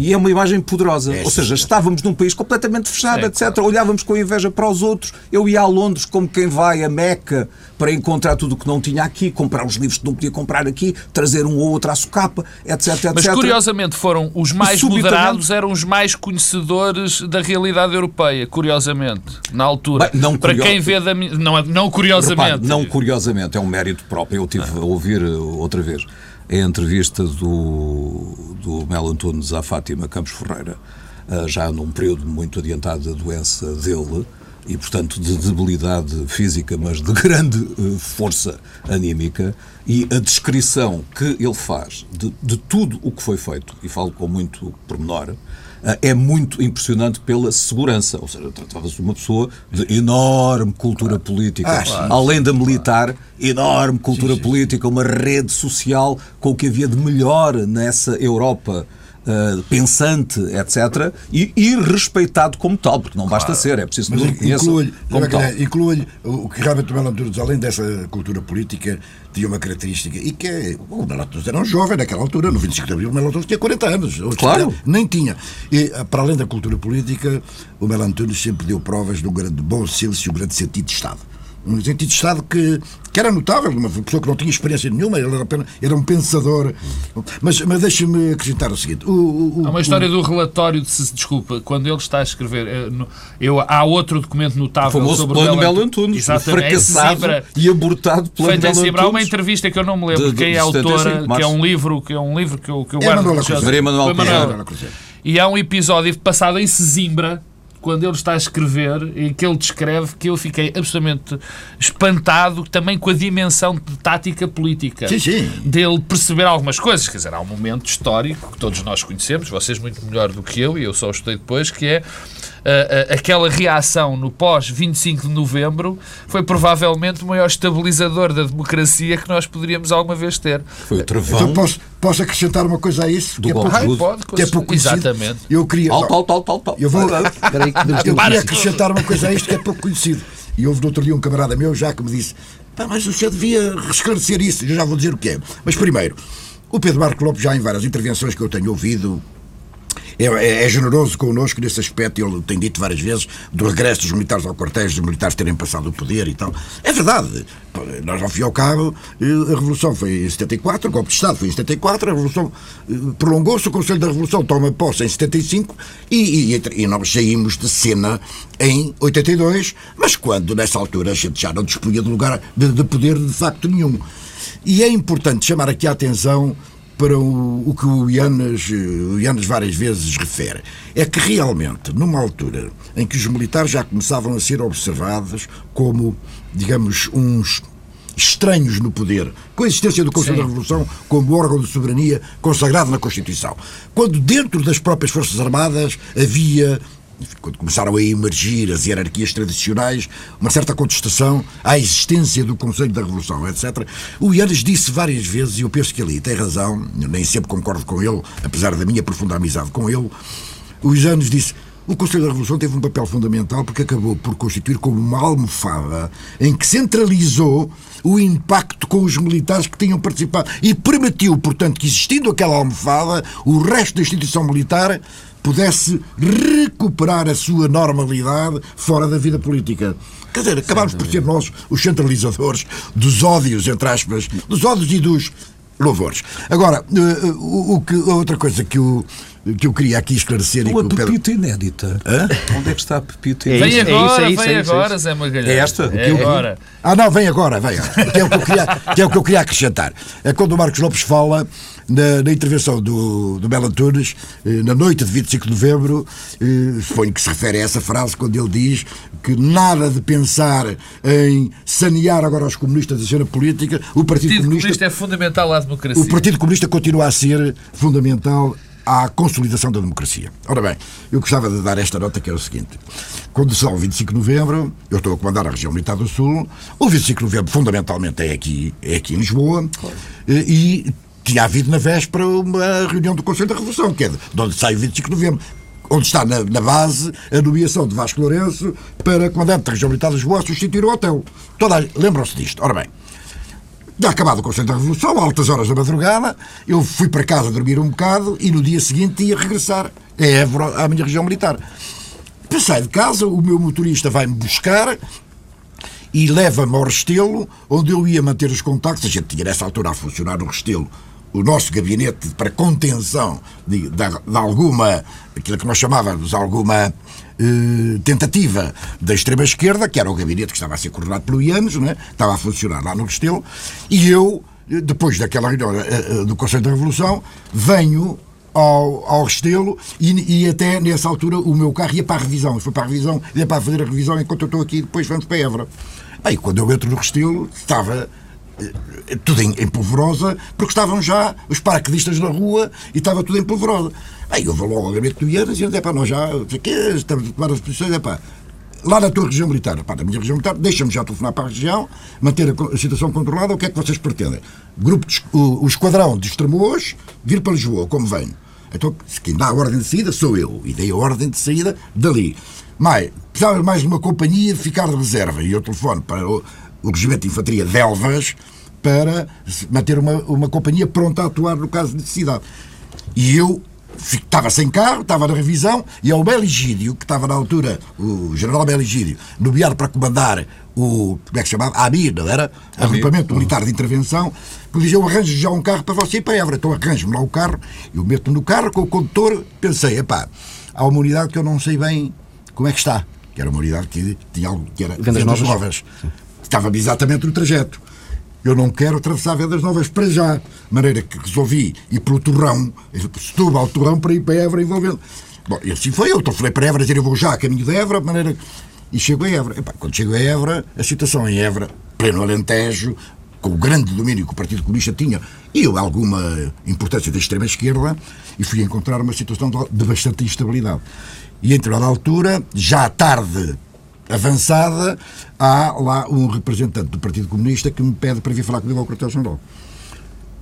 E é uma imagem poderosa. É, Ou seja, estávamos num país completamente fechado, é, etc. Claro. Olhávamos com inveja para os outros. Eu ia a Londres como quem vai a Meca para encontrar tudo o que não tinha aqui, comprar os livros que não podia comprar aqui, trazer um ou outro à socapa, etc, etc. Mas curiosamente foram os mais moderados, eram os mais conhecedores da realidade europeia, curiosamente, na altura. Bem, não para quem vê da não, não curiosamente. Repare, não curiosamente, é um mérito próprio. Eu tive a ouvir outra vez a entrevista do, do Melo Antunes à Fátima Campos Ferreira, ah, já num período muito adiantado da doença dele, e, portanto, de debilidade física, mas de grande ah, força anímica, e a descrição que ele faz de, de tudo o que foi feito, e falo com muito pormenor, é muito impressionante pela segurança. Ou seja, tratava-se de uma pessoa de enorme cultura política, ah, além da militar, enorme cultura sim, sim. política, uma rede social com o que havia de melhor nessa Europa Uh, pensante, etc., e, e, respeitado como tal, porque não basta ser, é preciso que inclui-lhe inclui o que realmente o Melo Antunes, além dessa cultura política, tinha uma característica, e que é, o Melo Antunes era um jovem naquela altura, no 25 de Abril, o Melo Antunes tinha 40 anos. Claro. Nem tinha. E, ah, para além da cultura política, o Melo Antunes sempre deu provas de um grande bom senso e um grande sentido de Estado um sentido de Estado que, que era notável, uma pessoa que não tinha experiência nenhuma, ele era, apenas, era um pensador. Mas, mas deixa-me acrescentar o seguinte: o, o, Há uma história o, do relatório de se desculpa, quando ele está a escrever. Eh, eu, há outro documento notável o sobre o Melo Antunes, fracassado é e abortado pelo Melo Antunes. Há uma entrevista que eu não me lembro de, quem é a autora, que é um livro que é um livro que eu, que eu é guardo. Maria Manuel E há um episódio passado em Sesimbra quando ele está a escrever e que ele descreve que eu fiquei absolutamente espantado também com a dimensão de tática política. Sim, sim. Dele perceber algumas coisas. Quer dizer, há um momento histórico que todos nós conhecemos, vocês muito melhor do que eu, e eu só estudei depois, que é uh, aquela reação no pós-25 de novembro foi provavelmente o maior estabilizador da democracia que nós poderíamos alguma vez ter. Foi o travão. Então posso, posso acrescentar uma coisa a isso? Do que é pouco, de pode, que é pouco conhecido. Exatamente. Eu queria. Tal, tal, tal, tal. Eu vou. Espera aí que temos Eu queria acrescentar uma coisa a isto que é pouco conhecido. E houve no outro dia um camarada meu já que me disse: Pá, mas o senhor devia esclarecer isso. Eu já vou dizer o que é. Mas primeiro, o Pedro Marco Lopes, já em várias intervenções que eu tenho ouvido, é, é- é generoso connosco nesse aspecto. Ele tem dito várias vezes do regresso dos militares ao quartel, dos militares terem passado o poder e tal. É verdade. Nós, ao fim e ao cabo, eh, a Revolução foi em 74, o golpe de Estado foi em 74, a Revolução eh, prolongou-se, o Conselho da Revolução toma posse em 75 e, e, e nós saímos de cena em 82, mas quando, nessa altura, a gente já não dispunha de lugar de, de poder de facto nenhum. E é importante chamar aqui a atenção para o, o que o Ianes, eh, o Ianes várias vezes refere. É que realmente, numa altura em que os militares já começavam a ser observados como, digamos, uns estranhos no poder, com a existência do Conselho Sim. da Revolução como órgão de soberania consagrado na Constituição. Quando dentro das próprias Forças Armadas havia quando começaram a emergir as hierarquias tradicionais, uma certa contestação à existência do Conselho da Revolução, etc. O Ianes disse várias vezes, e eu penso que ele tem razão, nem sempre concordo com ele, apesar da minha profunda amizade com ele, o Ianes disse o Conselho da Revolução teve um papel fundamental porque acabou por constituir como uma almofada em que centralizou o impacto com os militares que tinham participado e permitiu, portanto, que existindo aquela almofada, o resto da instituição militar pudesse recuperar a sua normalidade fora da vida política. Quer dizer, acabámos por ser nós os centralizadores dos ódios, entre aspas, dos ódios e dos louvores. Agora, eh, o, o que, outra coisa que eu, que eu queria aqui esclarecer e Uma o Pedro... pepita inédita. Hã? Onde é que está a pepita É Vem inédita? é isso, agora, é isso, vem é isso, é agora. Zé Magalhães. É esta? É eu- agora. Ah, não, vem agora, vem agora. Que é o que eu queria, que é o que eu queria acrescentar. É quando o Marcos Lopes fala na, na intervenção do, do Belo Antunes, eh, na noite de 25 de novembro, eh, suponho que se refere a essa frase, quando ele diz que nada de pensar em sanear agora os comunistas da cena política, o O Partido Partido Comunista, Comunista é fundamental à democracia. o Partido Comunista continua a ser fundamental à consolidação da democracia. Ora bem, eu gostava de dar esta nota que é o seguinte. Quando são o 25 de novembro, eu estou a comandar a região militar do Sul, o 25 de novembro fundamentalmente é aqui, é aqui em Lisboa, eh, e tinha havido na véspera uma reunião do Conselho da Revolução, que é de de onde sai o 25 de novembro, onde está na, na base a nomeação de Vasco Lourenço para comandante da região militar de Lisboa a substituir o hotel. Lembram-se disto? Ora bem, já acabado o Conselho da Revolução, altas horas da madrugada, eu fui para casa dormir um bocado e no dia seguinte ia regressar a Évora, à minha região militar. Passei de casa, o meu motorista vai-me buscar e leva-me ao Restelo, onde eu ia manter os contactos. A gente tinha nessa altura a funcionar no Restelo o nosso gabinete para contenção de, de, de alguma, aquilo que nós chamávamos alguma eh, tentativa da extrema-esquerda, que era o gabinete que estava a ser coordenado pelo Ianes, não é? estava a funcionar lá no Restelo, e eu, eh, depois daquela reunião eh, eh, do Conselho da Revolução, venho ao, ao Restelo e, e até nessa altura o meu carro ia para a revisão. Foi para a revisão, ia para fazer a revisão enquanto eu estou aqui, depois vamos para Évora. Aí quando eu entro no Restelo, estava tudo em, em polvorosa, porque estavam já os paraquedistas na rua e estava tudo em polvorosa. Aí eu vou logo ao gabinete do Ianes e é pá, nós já, estamos a tomar as posições, é pá, lá na tua região militar, pá, na minha região militar, deixa-me já telefonar para a região, manter a, situação controlada, o que é que vocês pretendem? Grupo de, o, o esquadrão de Estremoz, vir para Lisboa, como venho. Então, quem dá a ordem de saída sou eu, e dei a ordem de saída dali. Mas, precisava mais de uma companhia de ficar de reserva, e eu telefono para o, Regimento de Infantaria de Elvas para manter uma, uma companhia pronta a atuar no caso de necessidade. E eu estava sem carro, estava na revisão, e ao Beligídio, que estava na altura, o general Beligídio, nomeado para comandar o, como é que se chamava? A AMIR, não era? Agrupamento Militar de Intervenção, que dizia, eu arranjo já um carro para você ir para Évora. Então arranjo-me lá o carro, eu meto-me no carro com o condutor, pensei, epá, há uma unidade que eu não sei bem como é que está, que era uma unidade que tinha algo, que era Vendas novas? novas. Estava exatamente no trajeto. Eu não quero atravessar Vendas Novas para já. De maneira que resolvi ir pelo Torrão, Setúbal ao Torrão, para ir para Évora envolvendo. Bom, e assim foi. Eu telefonei para Évora, dizer eu vou já a caminho de Évora, de maneira. E chego a Évora. Epá, quando chego a Évora, a situação em Évora, pleno Alentejo, com o grande domínio que o Partido Comunista tinha e alguma importância da extrema-esquerda, e fui encontrar uma situação de bastante instabilidade. E, entre a altura, já tarde avançada, há lá um representante do Partido Comunista que me pede para vir falar comigo ao quartel-general.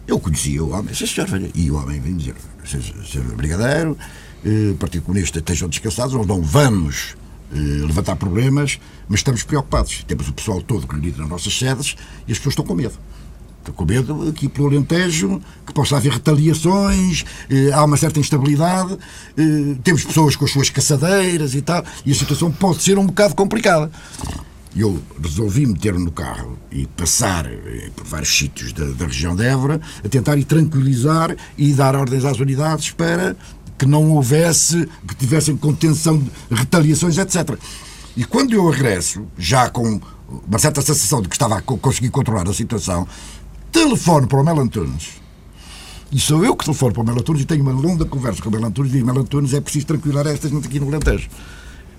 Eu conhecia o homem, senhor, e o homem vem dizer, senhor Brigadeiro, eh, Partido Comunista, estejam descansados, nós não vamos eh, levantar problemas, mas estamos preocupados. Temos o pessoal todo reunido nas nossas sedes e as pessoas estão com medo. Estão com medo aqui pelo Alentejo, que possa haver retaliações, eh, há uma certa instabilidade, eh, temos pessoas com as suas caçadeiras e tal, e a situação pode ser um bocado complicada eu resolvi meter-me no carro e passar eh, por vários sítios da, da, região de Évora a tentar ir tranquilizar e dar ordens às unidades para que não houvesse, que tivessem contenção de retaliações, etc. E quando eu regresso, já com uma certa sensação de que estava a conseguir controlar a situação, telefono para o Mel Antunes. E sou eu que telefono para o Mel Antunes e tenho uma longa conversa com o Mel Antunes e digo, Mel Antunes, é preciso tranquilizar esta gente aqui no Alentejo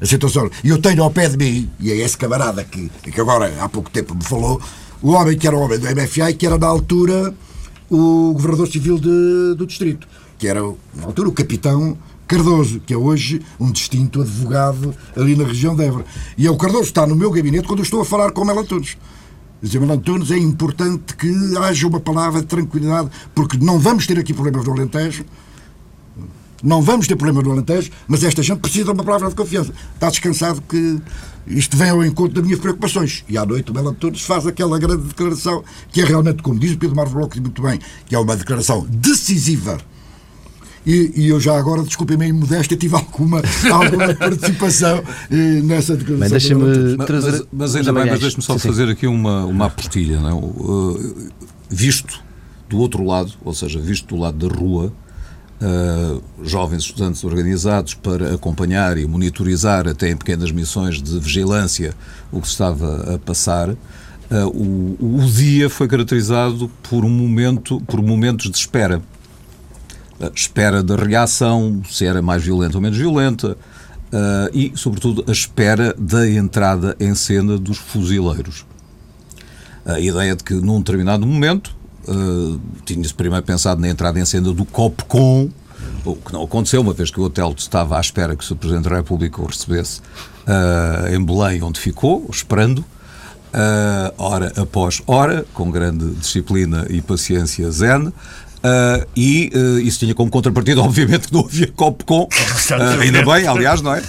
a situação. E eu tenho ao pé de mim, e é esse camarada que, que agora há pouco tempo me falou, o homem que era o homem do MFA e que era na altura o governador civil de, do distrito, que era na altura o capitão Cardoso, que é hoje um distinto advogado ali na região de Évora. E é o Cardoso está no meu gabinete quando eu estou a falar com o Mel Antunes. Mel Antunes, é importante que haja uma palavra de tranquilidade, porque não vamos ter aqui problemas no Alentejo, não vamos ter problema no Alentejo, mas esta gente precisa de uma palavra de confiança. Está descansado que isto vem ao encontro das minhas preocupações. E à noite o Antunes faz aquela grande declaração, que é realmente, como diz o Pedro Marcos Bloco muito bem, que é uma declaração decisiva e, e, eu já agora, desculpem-me a imodéstia, tive alguma, [laughs] alguma participação eh, nessa declaração. Mas deixa-me trazer. Mas, mas ainda bem, mas deixe-me só sim, fazer sim. aqui uma, uma apostilha. Não é? uh, visto do outro lado, ou seja, visto do lado da rua, uh, jovens estudantes organizados para acompanhar e monitorizar, até em pequenas missões de vigilância, o que estava a passar. Uh, o, o, dia foi caracterizado por um momento, por momentos de espera. Uh, espera da reação, se era mais violenta ou menos violenta, uh, e, sobretudo, a espera da entrada em cena dos fuzileiros. A ideia de que, num determinado momento, Uh, tinha-se primeiro pensado na entrada em cena do COPCOM, o que não aconteceu, uma vez que o hotel estava à espera que o. Presidente da República o recebesse uh, em Belém, onde ficou, esperando, uh, hora após hora, com grande disciplina e paciência zen, uh, e uh, isso tinha como contrapartida, [laughs] obviamente, que não havia COPCOM, uh, [laughs] ainda bem, aliás, não é?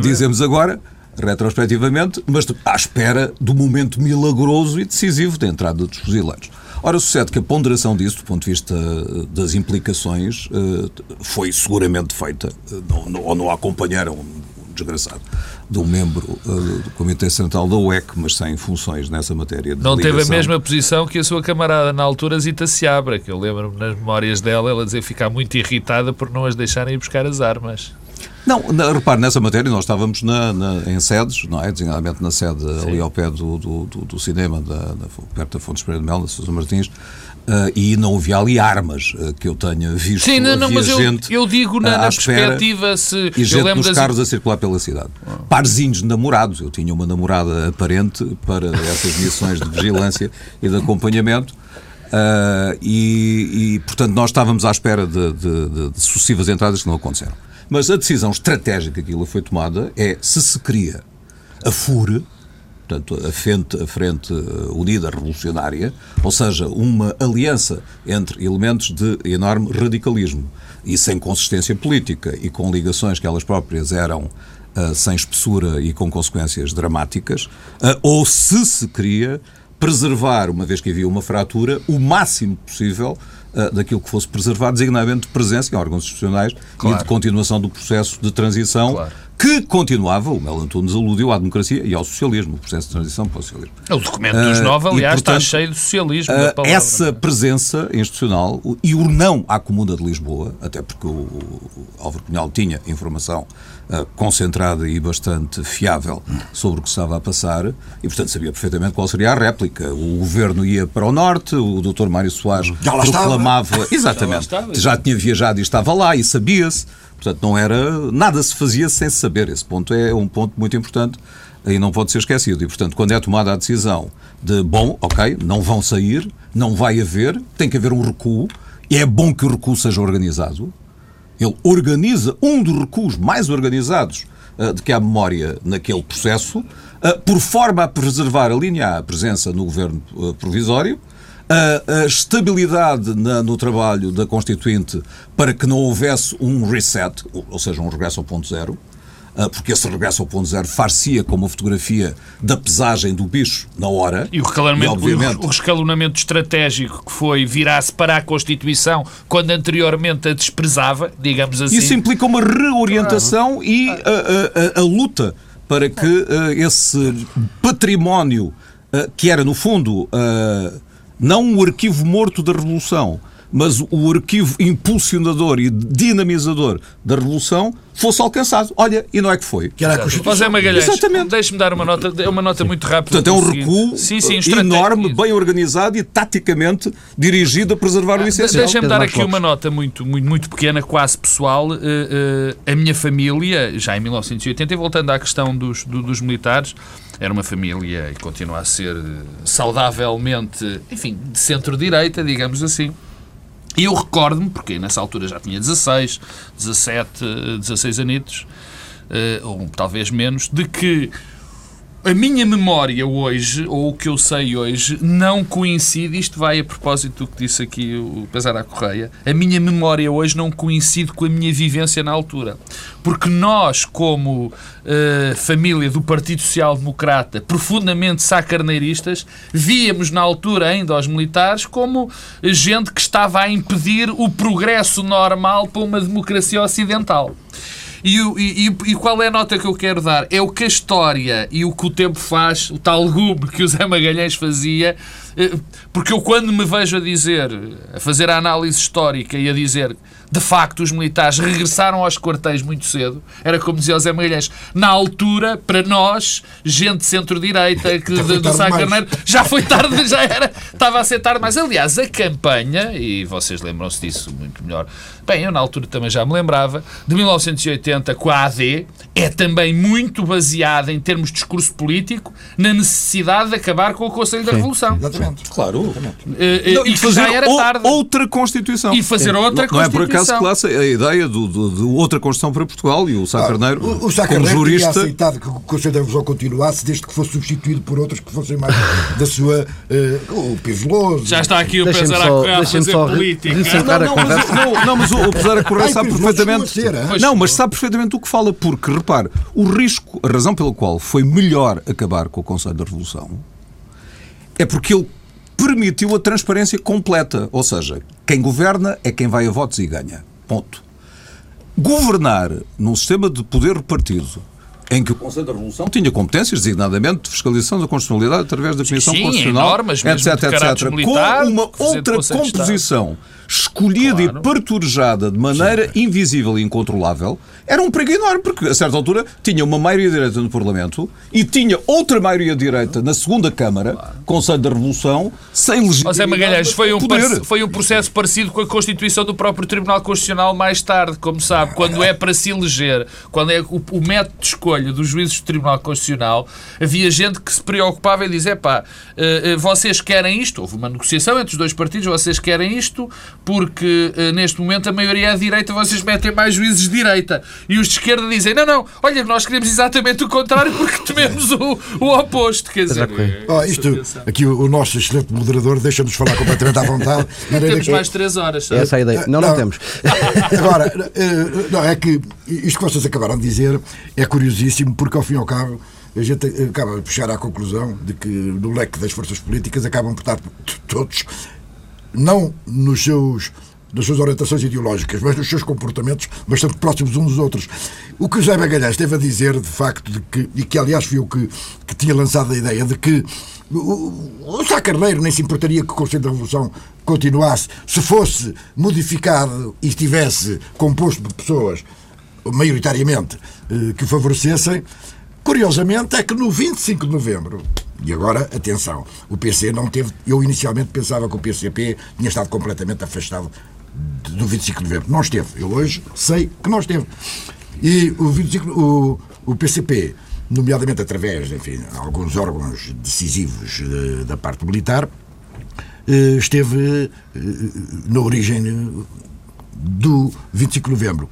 dizemos agora, retrospectivamente, mas à espera do momento milagroso e decisivo da entrada dos fuzileiros. Ora, sucede que a ponderação disso, do ponto de vista eh, das implicações, eh, foi seguramente feita, eh, ou não a acompanharam desgraçado, de um membro do Comitê Central da UEC, mas sem funções nessa matéria. não ligação. teve a mesma posição que a sua camarada na altura, Zita Seabra, que eu lembro-me nas memórias dela, ela dizer ficar muito irritada por não as deixarem ir buscar as armas. Não, na, repare, nessa matéria nós estávamos na, na, em sedes, não é? Designadamente na sede Sim. ali ao pé do, do, do, do cinema, da, da, perto da Fontes Pereira de Mel, na Sousa Martins, Uh, e não havia ali armas uh, que eu tenha visto. Sim, não, não mas eu, eu, digo na, na perspectiva se. E gente nos das... carros a circular pela cidade. Oh. Parzinhos namorados. Eu tinha uma namorada aparente para essas missões de vigilância e de acompanhamento. Uh, e, e, portanto, nós estávamos à espera de, de, de, de sucessivas entradas que não aconteceram. Mas a decisão estratégica que foi tomada é se se cria a FURE, portanto, a Frente, a Frente Unida Revolucionária, ou seja, uma aliança entre elementos de enorme radicalismo e sem consistência política e com ligações que elas próprias eram uh, sem espessura e com consequências dramáticas, uh, ou se se queria preservar, uma vez que havia uma fratura, o máximo possível uh, daquilo que fosse preservar, designadamente de presença em órgãos institucionais claro. e de continuação do processo de transição claro. Que continuava, o Mel Antunes aludiu à democracia e ao socialismo, o processo de transição para o socialismo. O documento dos uh, nove, aliás, e, portanto, está cheio de socialismo. Uh, palavra, essa é? presença institucional e o não à Comuna de Lisboa, até porque o, o Álvaro Cunhal tinha informação uh, concentrada e bastante fiável sobre o que estava a passar e, portanto, sabia perfeitamente qual seria a réplica. O governo ia para o norte, o Dr. Mário Soares já proclamava. [laughs] Estava. Exatamente. Já, estava, já tinha viajado e estava lá e sabia-se. Portanto, não era. Nada se fazia sem saber. Esse ponto é um ponto muito importante aí não pode ser esquecido. E, portanto, quando é tomada a decisão de, bom, ok, não vão sair, não vai haver, tem que haver um recuo, e é bom que o recuo seja organizado. Ele organiza um dos recuos mais organizados uh, de que há memória naquele processo, uh, por forma a preservar a linha a presença no governo uh, provisório, a, estabilidade na, no trabalho da Constituinte para que não houvesse um reset, ou seja, um regresso ao ponto zero, ah, porque esse regresso ao ponto zero far-se-ia com uma fotografia da pesagem do bicho na hora. E o recalonamento, e, o escalonamento estratégico que foi virar-se para a Constituição quando anteriormente a desprezava, digamos assim. Isso implica uma reorientação claro. e a, a, a, a, luta para que uh, esse património, uh, que era no fundo não o arquivo morto da Revolução, mas o arquivo impulsionador e dinamizador da Revolução fosse alcançado. Olha, e não é que foi. Que era a Constituição. José Magalhães, Exatamente. deixe-me dar uma nota, é uma nota muito rápida. Portanto, é um recuo sim, sim, enorme, bem organizado e taticamente dirigido a preservar o essencial. Deixem-me dar aqui uma nota muito, muito, muito pequena, quase pessoal. Uh, uh, a minha família, já em 1980, e voltando à questão dos, do, dos militares, era uma família e continua a ser saudavelmente, enfim, de centro-direita, digamos assim. E eu recordo-me, porque nessa altura já tinha 16, 17, 16 anitos, ou talvez menos, de que a minha memória hoje, ou o que eu sei hoje, não coincide. Isto vai a propósito do que disse aqui o Pesar à Correia. A minha memória hoje não coincide com a minha vivência na altura. Porque nós, como uh, família do Partido Social Democrata, profundamente sacarneiristas, víamos na altura ainda os militares como gente que estava a impedir o progresso normal para uma democracia ocidental. E, e, e, qual é a nota que eu quero dar? É o que a história e o que o tempo faz, o tal gume que o Zé Magalhães fazia, eh, porque eu quando me vejo a dizer, a fazer a análise histórica e a dizer de facto, os militares regressaram aos quartéis muito cedo. Era como dizia o Zé Magalhães, na altura, para nós, gente centro-direita [laughs] do Sá Carneiro, já foi tarde, [laughs] já era, estava a ser tarde. Mas, aliás, a campanha, e vocês lembram-se disso muito melhor, bem, eu na altura também já me lembrava, de 1980 com a AD, é também muito baseada, em termos de discurso político, na necessidade de acabar com o Conselho da Revolução. Exatamente. Claro. Exatamente. Uh, uh, e, fazer já era tarde. outra Constituição. E fazer outra não, Constituição. Não é por acaso acaso a ideia do, do, de outra Constituição para Portugal e o Sá Carneiro, o, o Sá como jurista... aceitado que o Conselho da Revolução continuasse desde que fosse substituído por outros que fossem mais [laughs] da sua... Uh, o Pesoloso... Já está aqui o Pesar a correr a fazer política. Não, não, mas, não, não, mas o, o Pesar a correr sabe perfeitamente... Ser, não, mas sabe perfeitamente o que fala, porque, repare, o risco, a razão pela qual foi melhor acabar com o Conselho da Revolução é porque ele permitiu a transparência completa. Ou seja, quem governa é quem vai a votos e ganha. Ponto. Governar num sistema de poder repartido em que o Conselho da Revolução tinha competências, designadamente, de fiscalização da constitucionalidade através da Comissão Sim, Constitucional, normas, etc, etc, com uma outra composição escolhida claro. e perturjada de maneira claro. invisível e incontrolável, era um perigo enorme, porque a certa altura tinha uma maioria direita no Parlamento e tinha outra maioria direita na segunda Câmara, claro. Conselho da Revolução, sem legitimidade. José Magalhães, foi um, foi um processo parecido com a constituição do próprio Tribunal Constitucional mais tarde, como sabe, quando é para se eleger, quando é o, o método de escolha dos juízes do Tribunal Constitucional, havia gente que se preocupava e dizia, pá, uh, uh, vocês querem isto? Houve uma negociação entre os dois partidos, vocês querem isto porque uh, neste momento a maioria é a direita, vocês metem mais juízes de direita. E os de esquerda dizem: não, não, olha, nós queremos exatamente o contrário porque tememos o, o oposto. Quer dizer, oh, isto, aqui o, o, nosso excelente moderador deixa-nos falar completamente à vontade. [laughs] temos mais três horas. Sabe? Essa é a ideia. Não, não, não temos. Agora, eh, não, é que isto que vocês acabaram de dizer é curiosíssimo porque, ao fim e ao cabo, a gente acaba de puxar à conclusão de que no leque das forças políticas acabam por estar todos, não nos seus das suas orientações ideológicas, mas dos seus comportamentos bastante próximos uns dos outros. O que o José Magalhães esteve a dizer, de facto, de que, e que aliás foi o que, que tinha lançado a ideia de que o, o Sá Carneiro nem se importaria que o Conselho da Revolução continuasse se fosse modificado e estivesse composto de pessoas, maioritariamente, eh, que favorecessem. Curiosamente, é que no 25 de novembro, e agora, atenção, o PC não teve. Eu inicialmente pensava que o PCP tinha estado completamente afastado do 25 de novembro. Não esteve. Eu hoje sei que não esteve. E o, 25, o, o PCP nomeadamente através, enfim, alguns órgãos decisivos eh, da parte militar, eh, esteve na origem do 25 de novembro.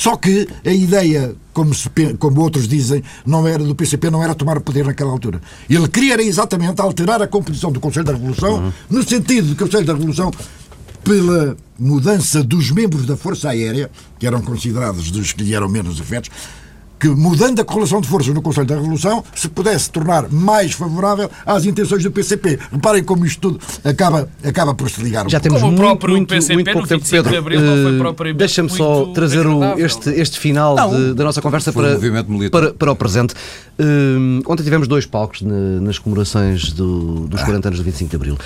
Só que a ideia, como, se, como outros dizem, não era do PCP, não era tomar o poder naquela altura. Ele queria era exatamente alterar a composição do Conselho da Revolução, uhum. no sentido de que o Conselho da Revolução, pela mudança dos membros da Força Aérea, que eram considerados dos que lhe eram menos afetos, que, mudando a correlação de forças no Conselho da Revolução, se pudesse tornar mais favorável às intenções do PCP. Reparem como isto tudo acaba, acaba por se ligar. Um Já temos como muito, o próprio muito, PCP muito pouco tempo, Pedro. De abril, uh, Deixa-me só trazer o, este, este final de, da nossa conversa para, um para, para o presente. Uh, ontem tivemos dois palcos na, nas comemorações do, dos 40 anos do 25 de Abril.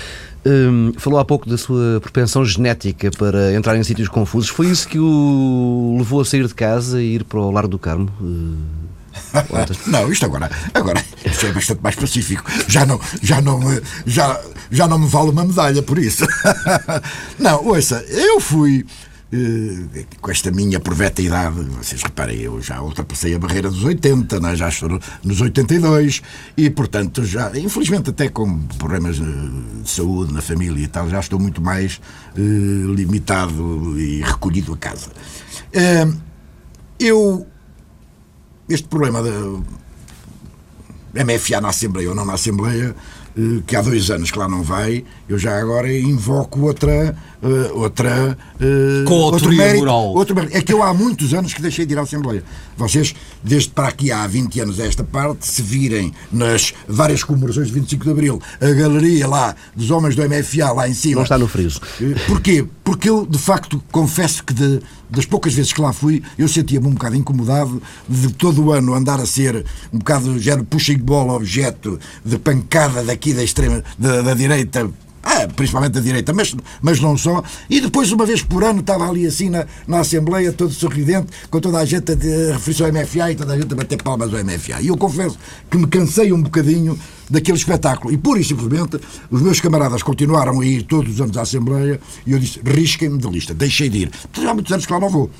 Um, falou há pouco da sua propensão genética para entrar em sítios confusos. Foi isso que o levou a sair de casa e ir para o Lar do Carmo? Uh, [laughs] não, isto agora, agora isto é bastante mais pacífico. Já não, já não, já, já não me vale uma medalha por isso. [laughs] não, ouça, eu fui com esta minha proveta idade, vocês reparem, eu já ultrapassei a barreira dos 80, né? já estou nos 82 e, portanto, já, infelizmente, até com problemas eh, de saúde na família e tal, já estou muito mais uh, limitado e recolhido a casa. Eu. Este problema da MFA na Assembleia ou não na Assembleia que há dois anos que lá não vai, eu já agora invoco outra uh, outra. Uh, Com outro mérito, moral. Outro mérito. É que eu há muitos anos que deixei de ir à Assembleia. Vocês, desde para aqui há 20 anos a esta parte, se virem nas várias comemorações de 25 de Abril, a galeria lá dos homens do MFA lá em cima. Não está no friso. Uh, porquê? Porque eu, de facto, confesso que de, das poucas vezes que lá fui, eu sentia-me um bocado incomodado de todo o ano andar a ser um bocado género pushing ball objeto de pancada daqui da extrema, da, da direita ah, principalmente da direita, mas, mas não só. E depois, uma vez por ano, estava ali assim na, na Assembleia, todo sorridente, com toda a gente a referir-se ao MFA e toda a gente a bater palmas ao MFA. E eu confesso que me cansei um bocadinho daquele espetáculo. E pura e simplesmente, os meus camaradas continuaram a ir todos os anos à Assembleia e eu disse: risquem-me de lista, deixei de ir. Porque há muitos anos que lá não vou.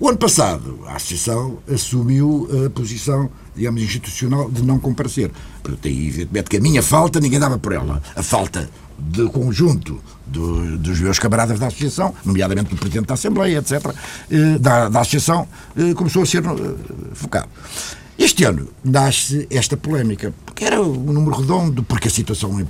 O ano passado, a Associação assumiu a posição, digamos, institucional de não comparecer. Portanto, evidentemente que a minha falta ninguém dava por ela. A falta de conjunto do, dos meus camaradas da Associação, nomeadamente do Presidente da Assembleia, etc., eh, da, da Associação, eh, começou a ser eh, focado. Este ano nasce esta polémica, porque era um número redondo, porque a situação em,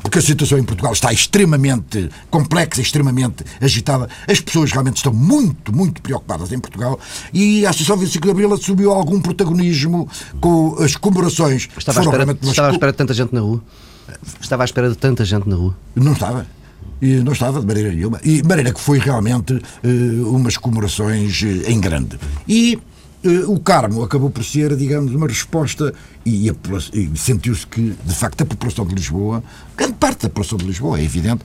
porque a situação em Portugal está extremamente complexa, extremamente agitada. As pessoas realmente estão muito, muito preocupadas em Portugal e a Associação 25 de Abril assumiu algum protagonismo com as comemorações. Estava, à espera, estava à espera de tanta gente na rua? Estava à espera de tanta gente na rua? Não estava. E não estava de maneira nenhuma. E de maneira que foi realmente uh, umas comemorações uh, em grande. E uh, o Carmo acabou por ser, digamos, uma resposta e, e sentiu-se que, de facto, a população de Lisboa, grande parte da população de Lisboa, é evidente,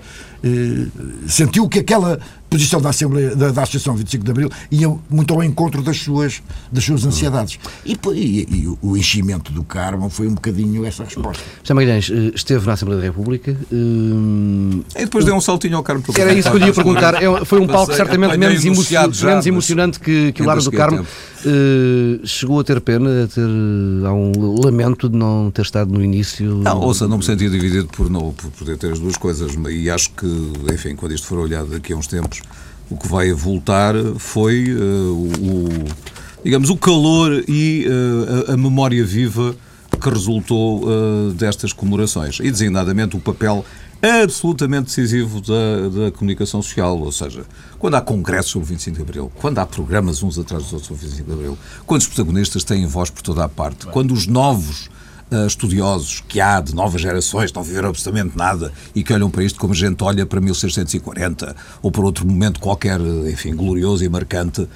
sentiu que aquela posição da Assembleia da, da Associação 25 de Abril ia muito ao encontro das suas, das suas ansiedades. E, e, e o enchimento do Carmo foi um bocadinho essa resposta. José Magalhães eh, esteve na Assembleia da República. Uh... E depois deu um saltinho ao Carmo. Era isso que eu ia perguntar. É, foi um palco certamente menos, emocionante, menos emocionante que, que o Lar do Carmo. Uh, chegou a ter pena, a ter, há um lamento de não ter estado no início. Não, ouça, não me senti dividido por, não, por poder ter as duas coisas. E acho que, enfim, quando isto for olhado daqui a uns tempos, o que vai voltar foi uh, o, digamos, o calor e uh, a, a, memória viva que resultou uh, destas comemorações. E, designadamente, o papel absolutamente decisivo da, da, comunicação social, ou seja, quando há congressos sobre o 25 de Abril, quando há programas uns atrás dos outros sobre o 25 de Abril, quando os protagonistas têm voz por toda a parte, quando os novos uh, estudiosos que há de novas gerações, não viveram absolutamente nada e que olham para isto como a gente olha para 1640 ou para outro momento qualquer, enfim, glorioso e marcante, uh,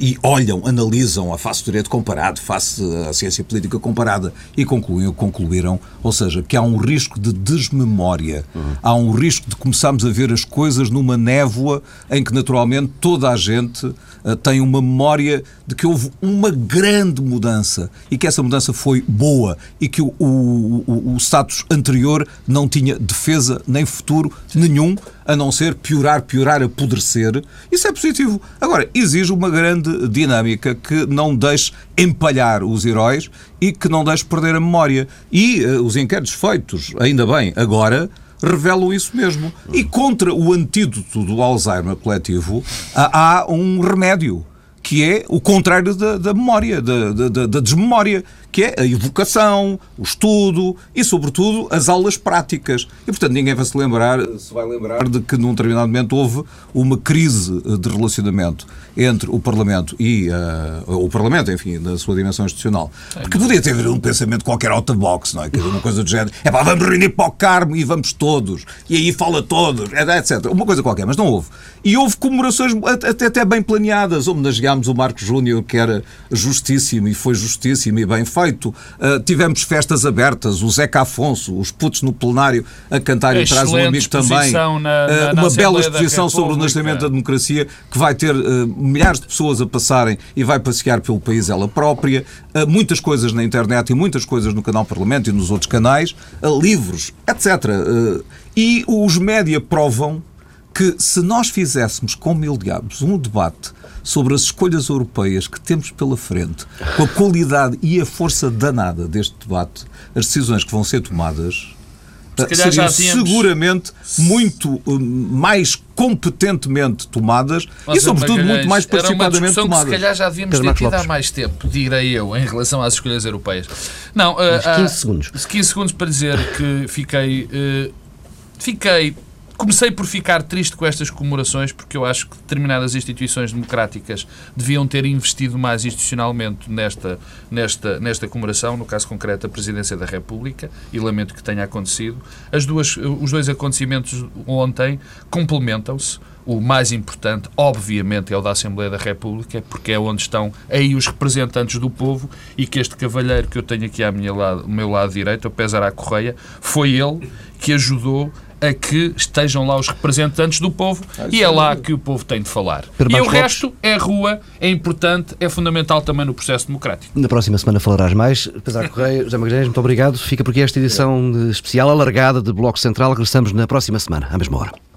e olham, analisam a face do direito comparado, face à ciência política comparada e concluíram, concluíram, ou seja, que há um risco de desmemória, uhum. há um risco de começarmos a ver as coisas numa névoa em que naturalmente toda a gente uh, tem uma memória de que houve uma grande mudança e que essa mudança foi boa e que o, o, o status anterior não tinha defesa nem futuro nenhum, a não ser piorar, piorar, apodrecer. Isso é positivo. Agora, exige uma grande dinâmica que não deixe empalhar os heróis e que não deixe perder a memória. E uh, os inquéritos feitos, ainda bem, agora, revelam isso mesmo. E contra o antídoto do Alzheimer coletivo há um remédio que é o contrário da, da memória, da, da, da, desmemória, que é a evocação, o estudo e, sobretudo, as aulas práticas. E, portanto, ninguém vai se lembrar, se vai lembrar de que num determinado momento houve uma crise de relacionamento entre o Parlamento e uh, o Parlamento, enfim, na sua dimensão institucional. Porque podia ter um pensamento qualquer out of box, não é? Uma coisa do género, é pá, vamos reunir para o Carmo e vamos todos, e aí fala todos, etc. Uma coisa qualquer, mas não houve. E houve comemorações até, até bem planeadas. Homenageámos o Marcos Júnior, que era justíssimo e foi justíssimo e bem feito. Uh, tivemos festas abertas, o Zeca Afonso, os putos no plenário a cantar e traz um amigo também. Na, na, uh, uma bela exposição sobre o nascimento da democracia que vai ter uh, milhares de pessoas a passarem e vai passear pelo país ela própria. muitas coisas na internet e muitas coisas no canal Parlamento e nos outros canais, livros, etc. e os média provam que se nós fizéssemos com mil diabos um debate sobre as escolhas europeias que temos pela frente, com a qualidade e a força danada deste debate, as decisões que vão ser tomadas seriam seguramente muito uh, mais competentemente tomadas e, sobretudo, muito mais participadamente tomadas. Que, se calhar já devíamos ter tido há mais tempo, direi eu, em relação às escolhas europeias. Não, uh, 15 segundos. 15 segundos para dizer que fiquei. Uh, fiquei Comecei por ficar triste com estas comemorações porque eu acho que determinadas instituições democráticas deviam ter investido mais institucionalmente nesta, nesta, nesta comemoração, no caso concreto a Presidência da República, e lamento que tenha acontecido. As duas, os dois acontecimentos ontem complementam-se. O mais importante, obviamente, é o da Assembleia da República, porque é onde estão aí os representantes do povo e que este cavalheiro que eu tenho aqui ao meu lado direito, o Pesar à Correia, foi ele que ajudou a que estejam lá os representantes do povo ah, e é lá que o povo tem de falar. e o resto é rua, é importante, é fundamental também no processo democrático. Na próxima semana falarás mais. Pesar Correia, José Magalhães, muito obrigado. Fica por aqui esta edição especial alargada de Bloco Central. Regressamos na próxima semana, à mesma hora.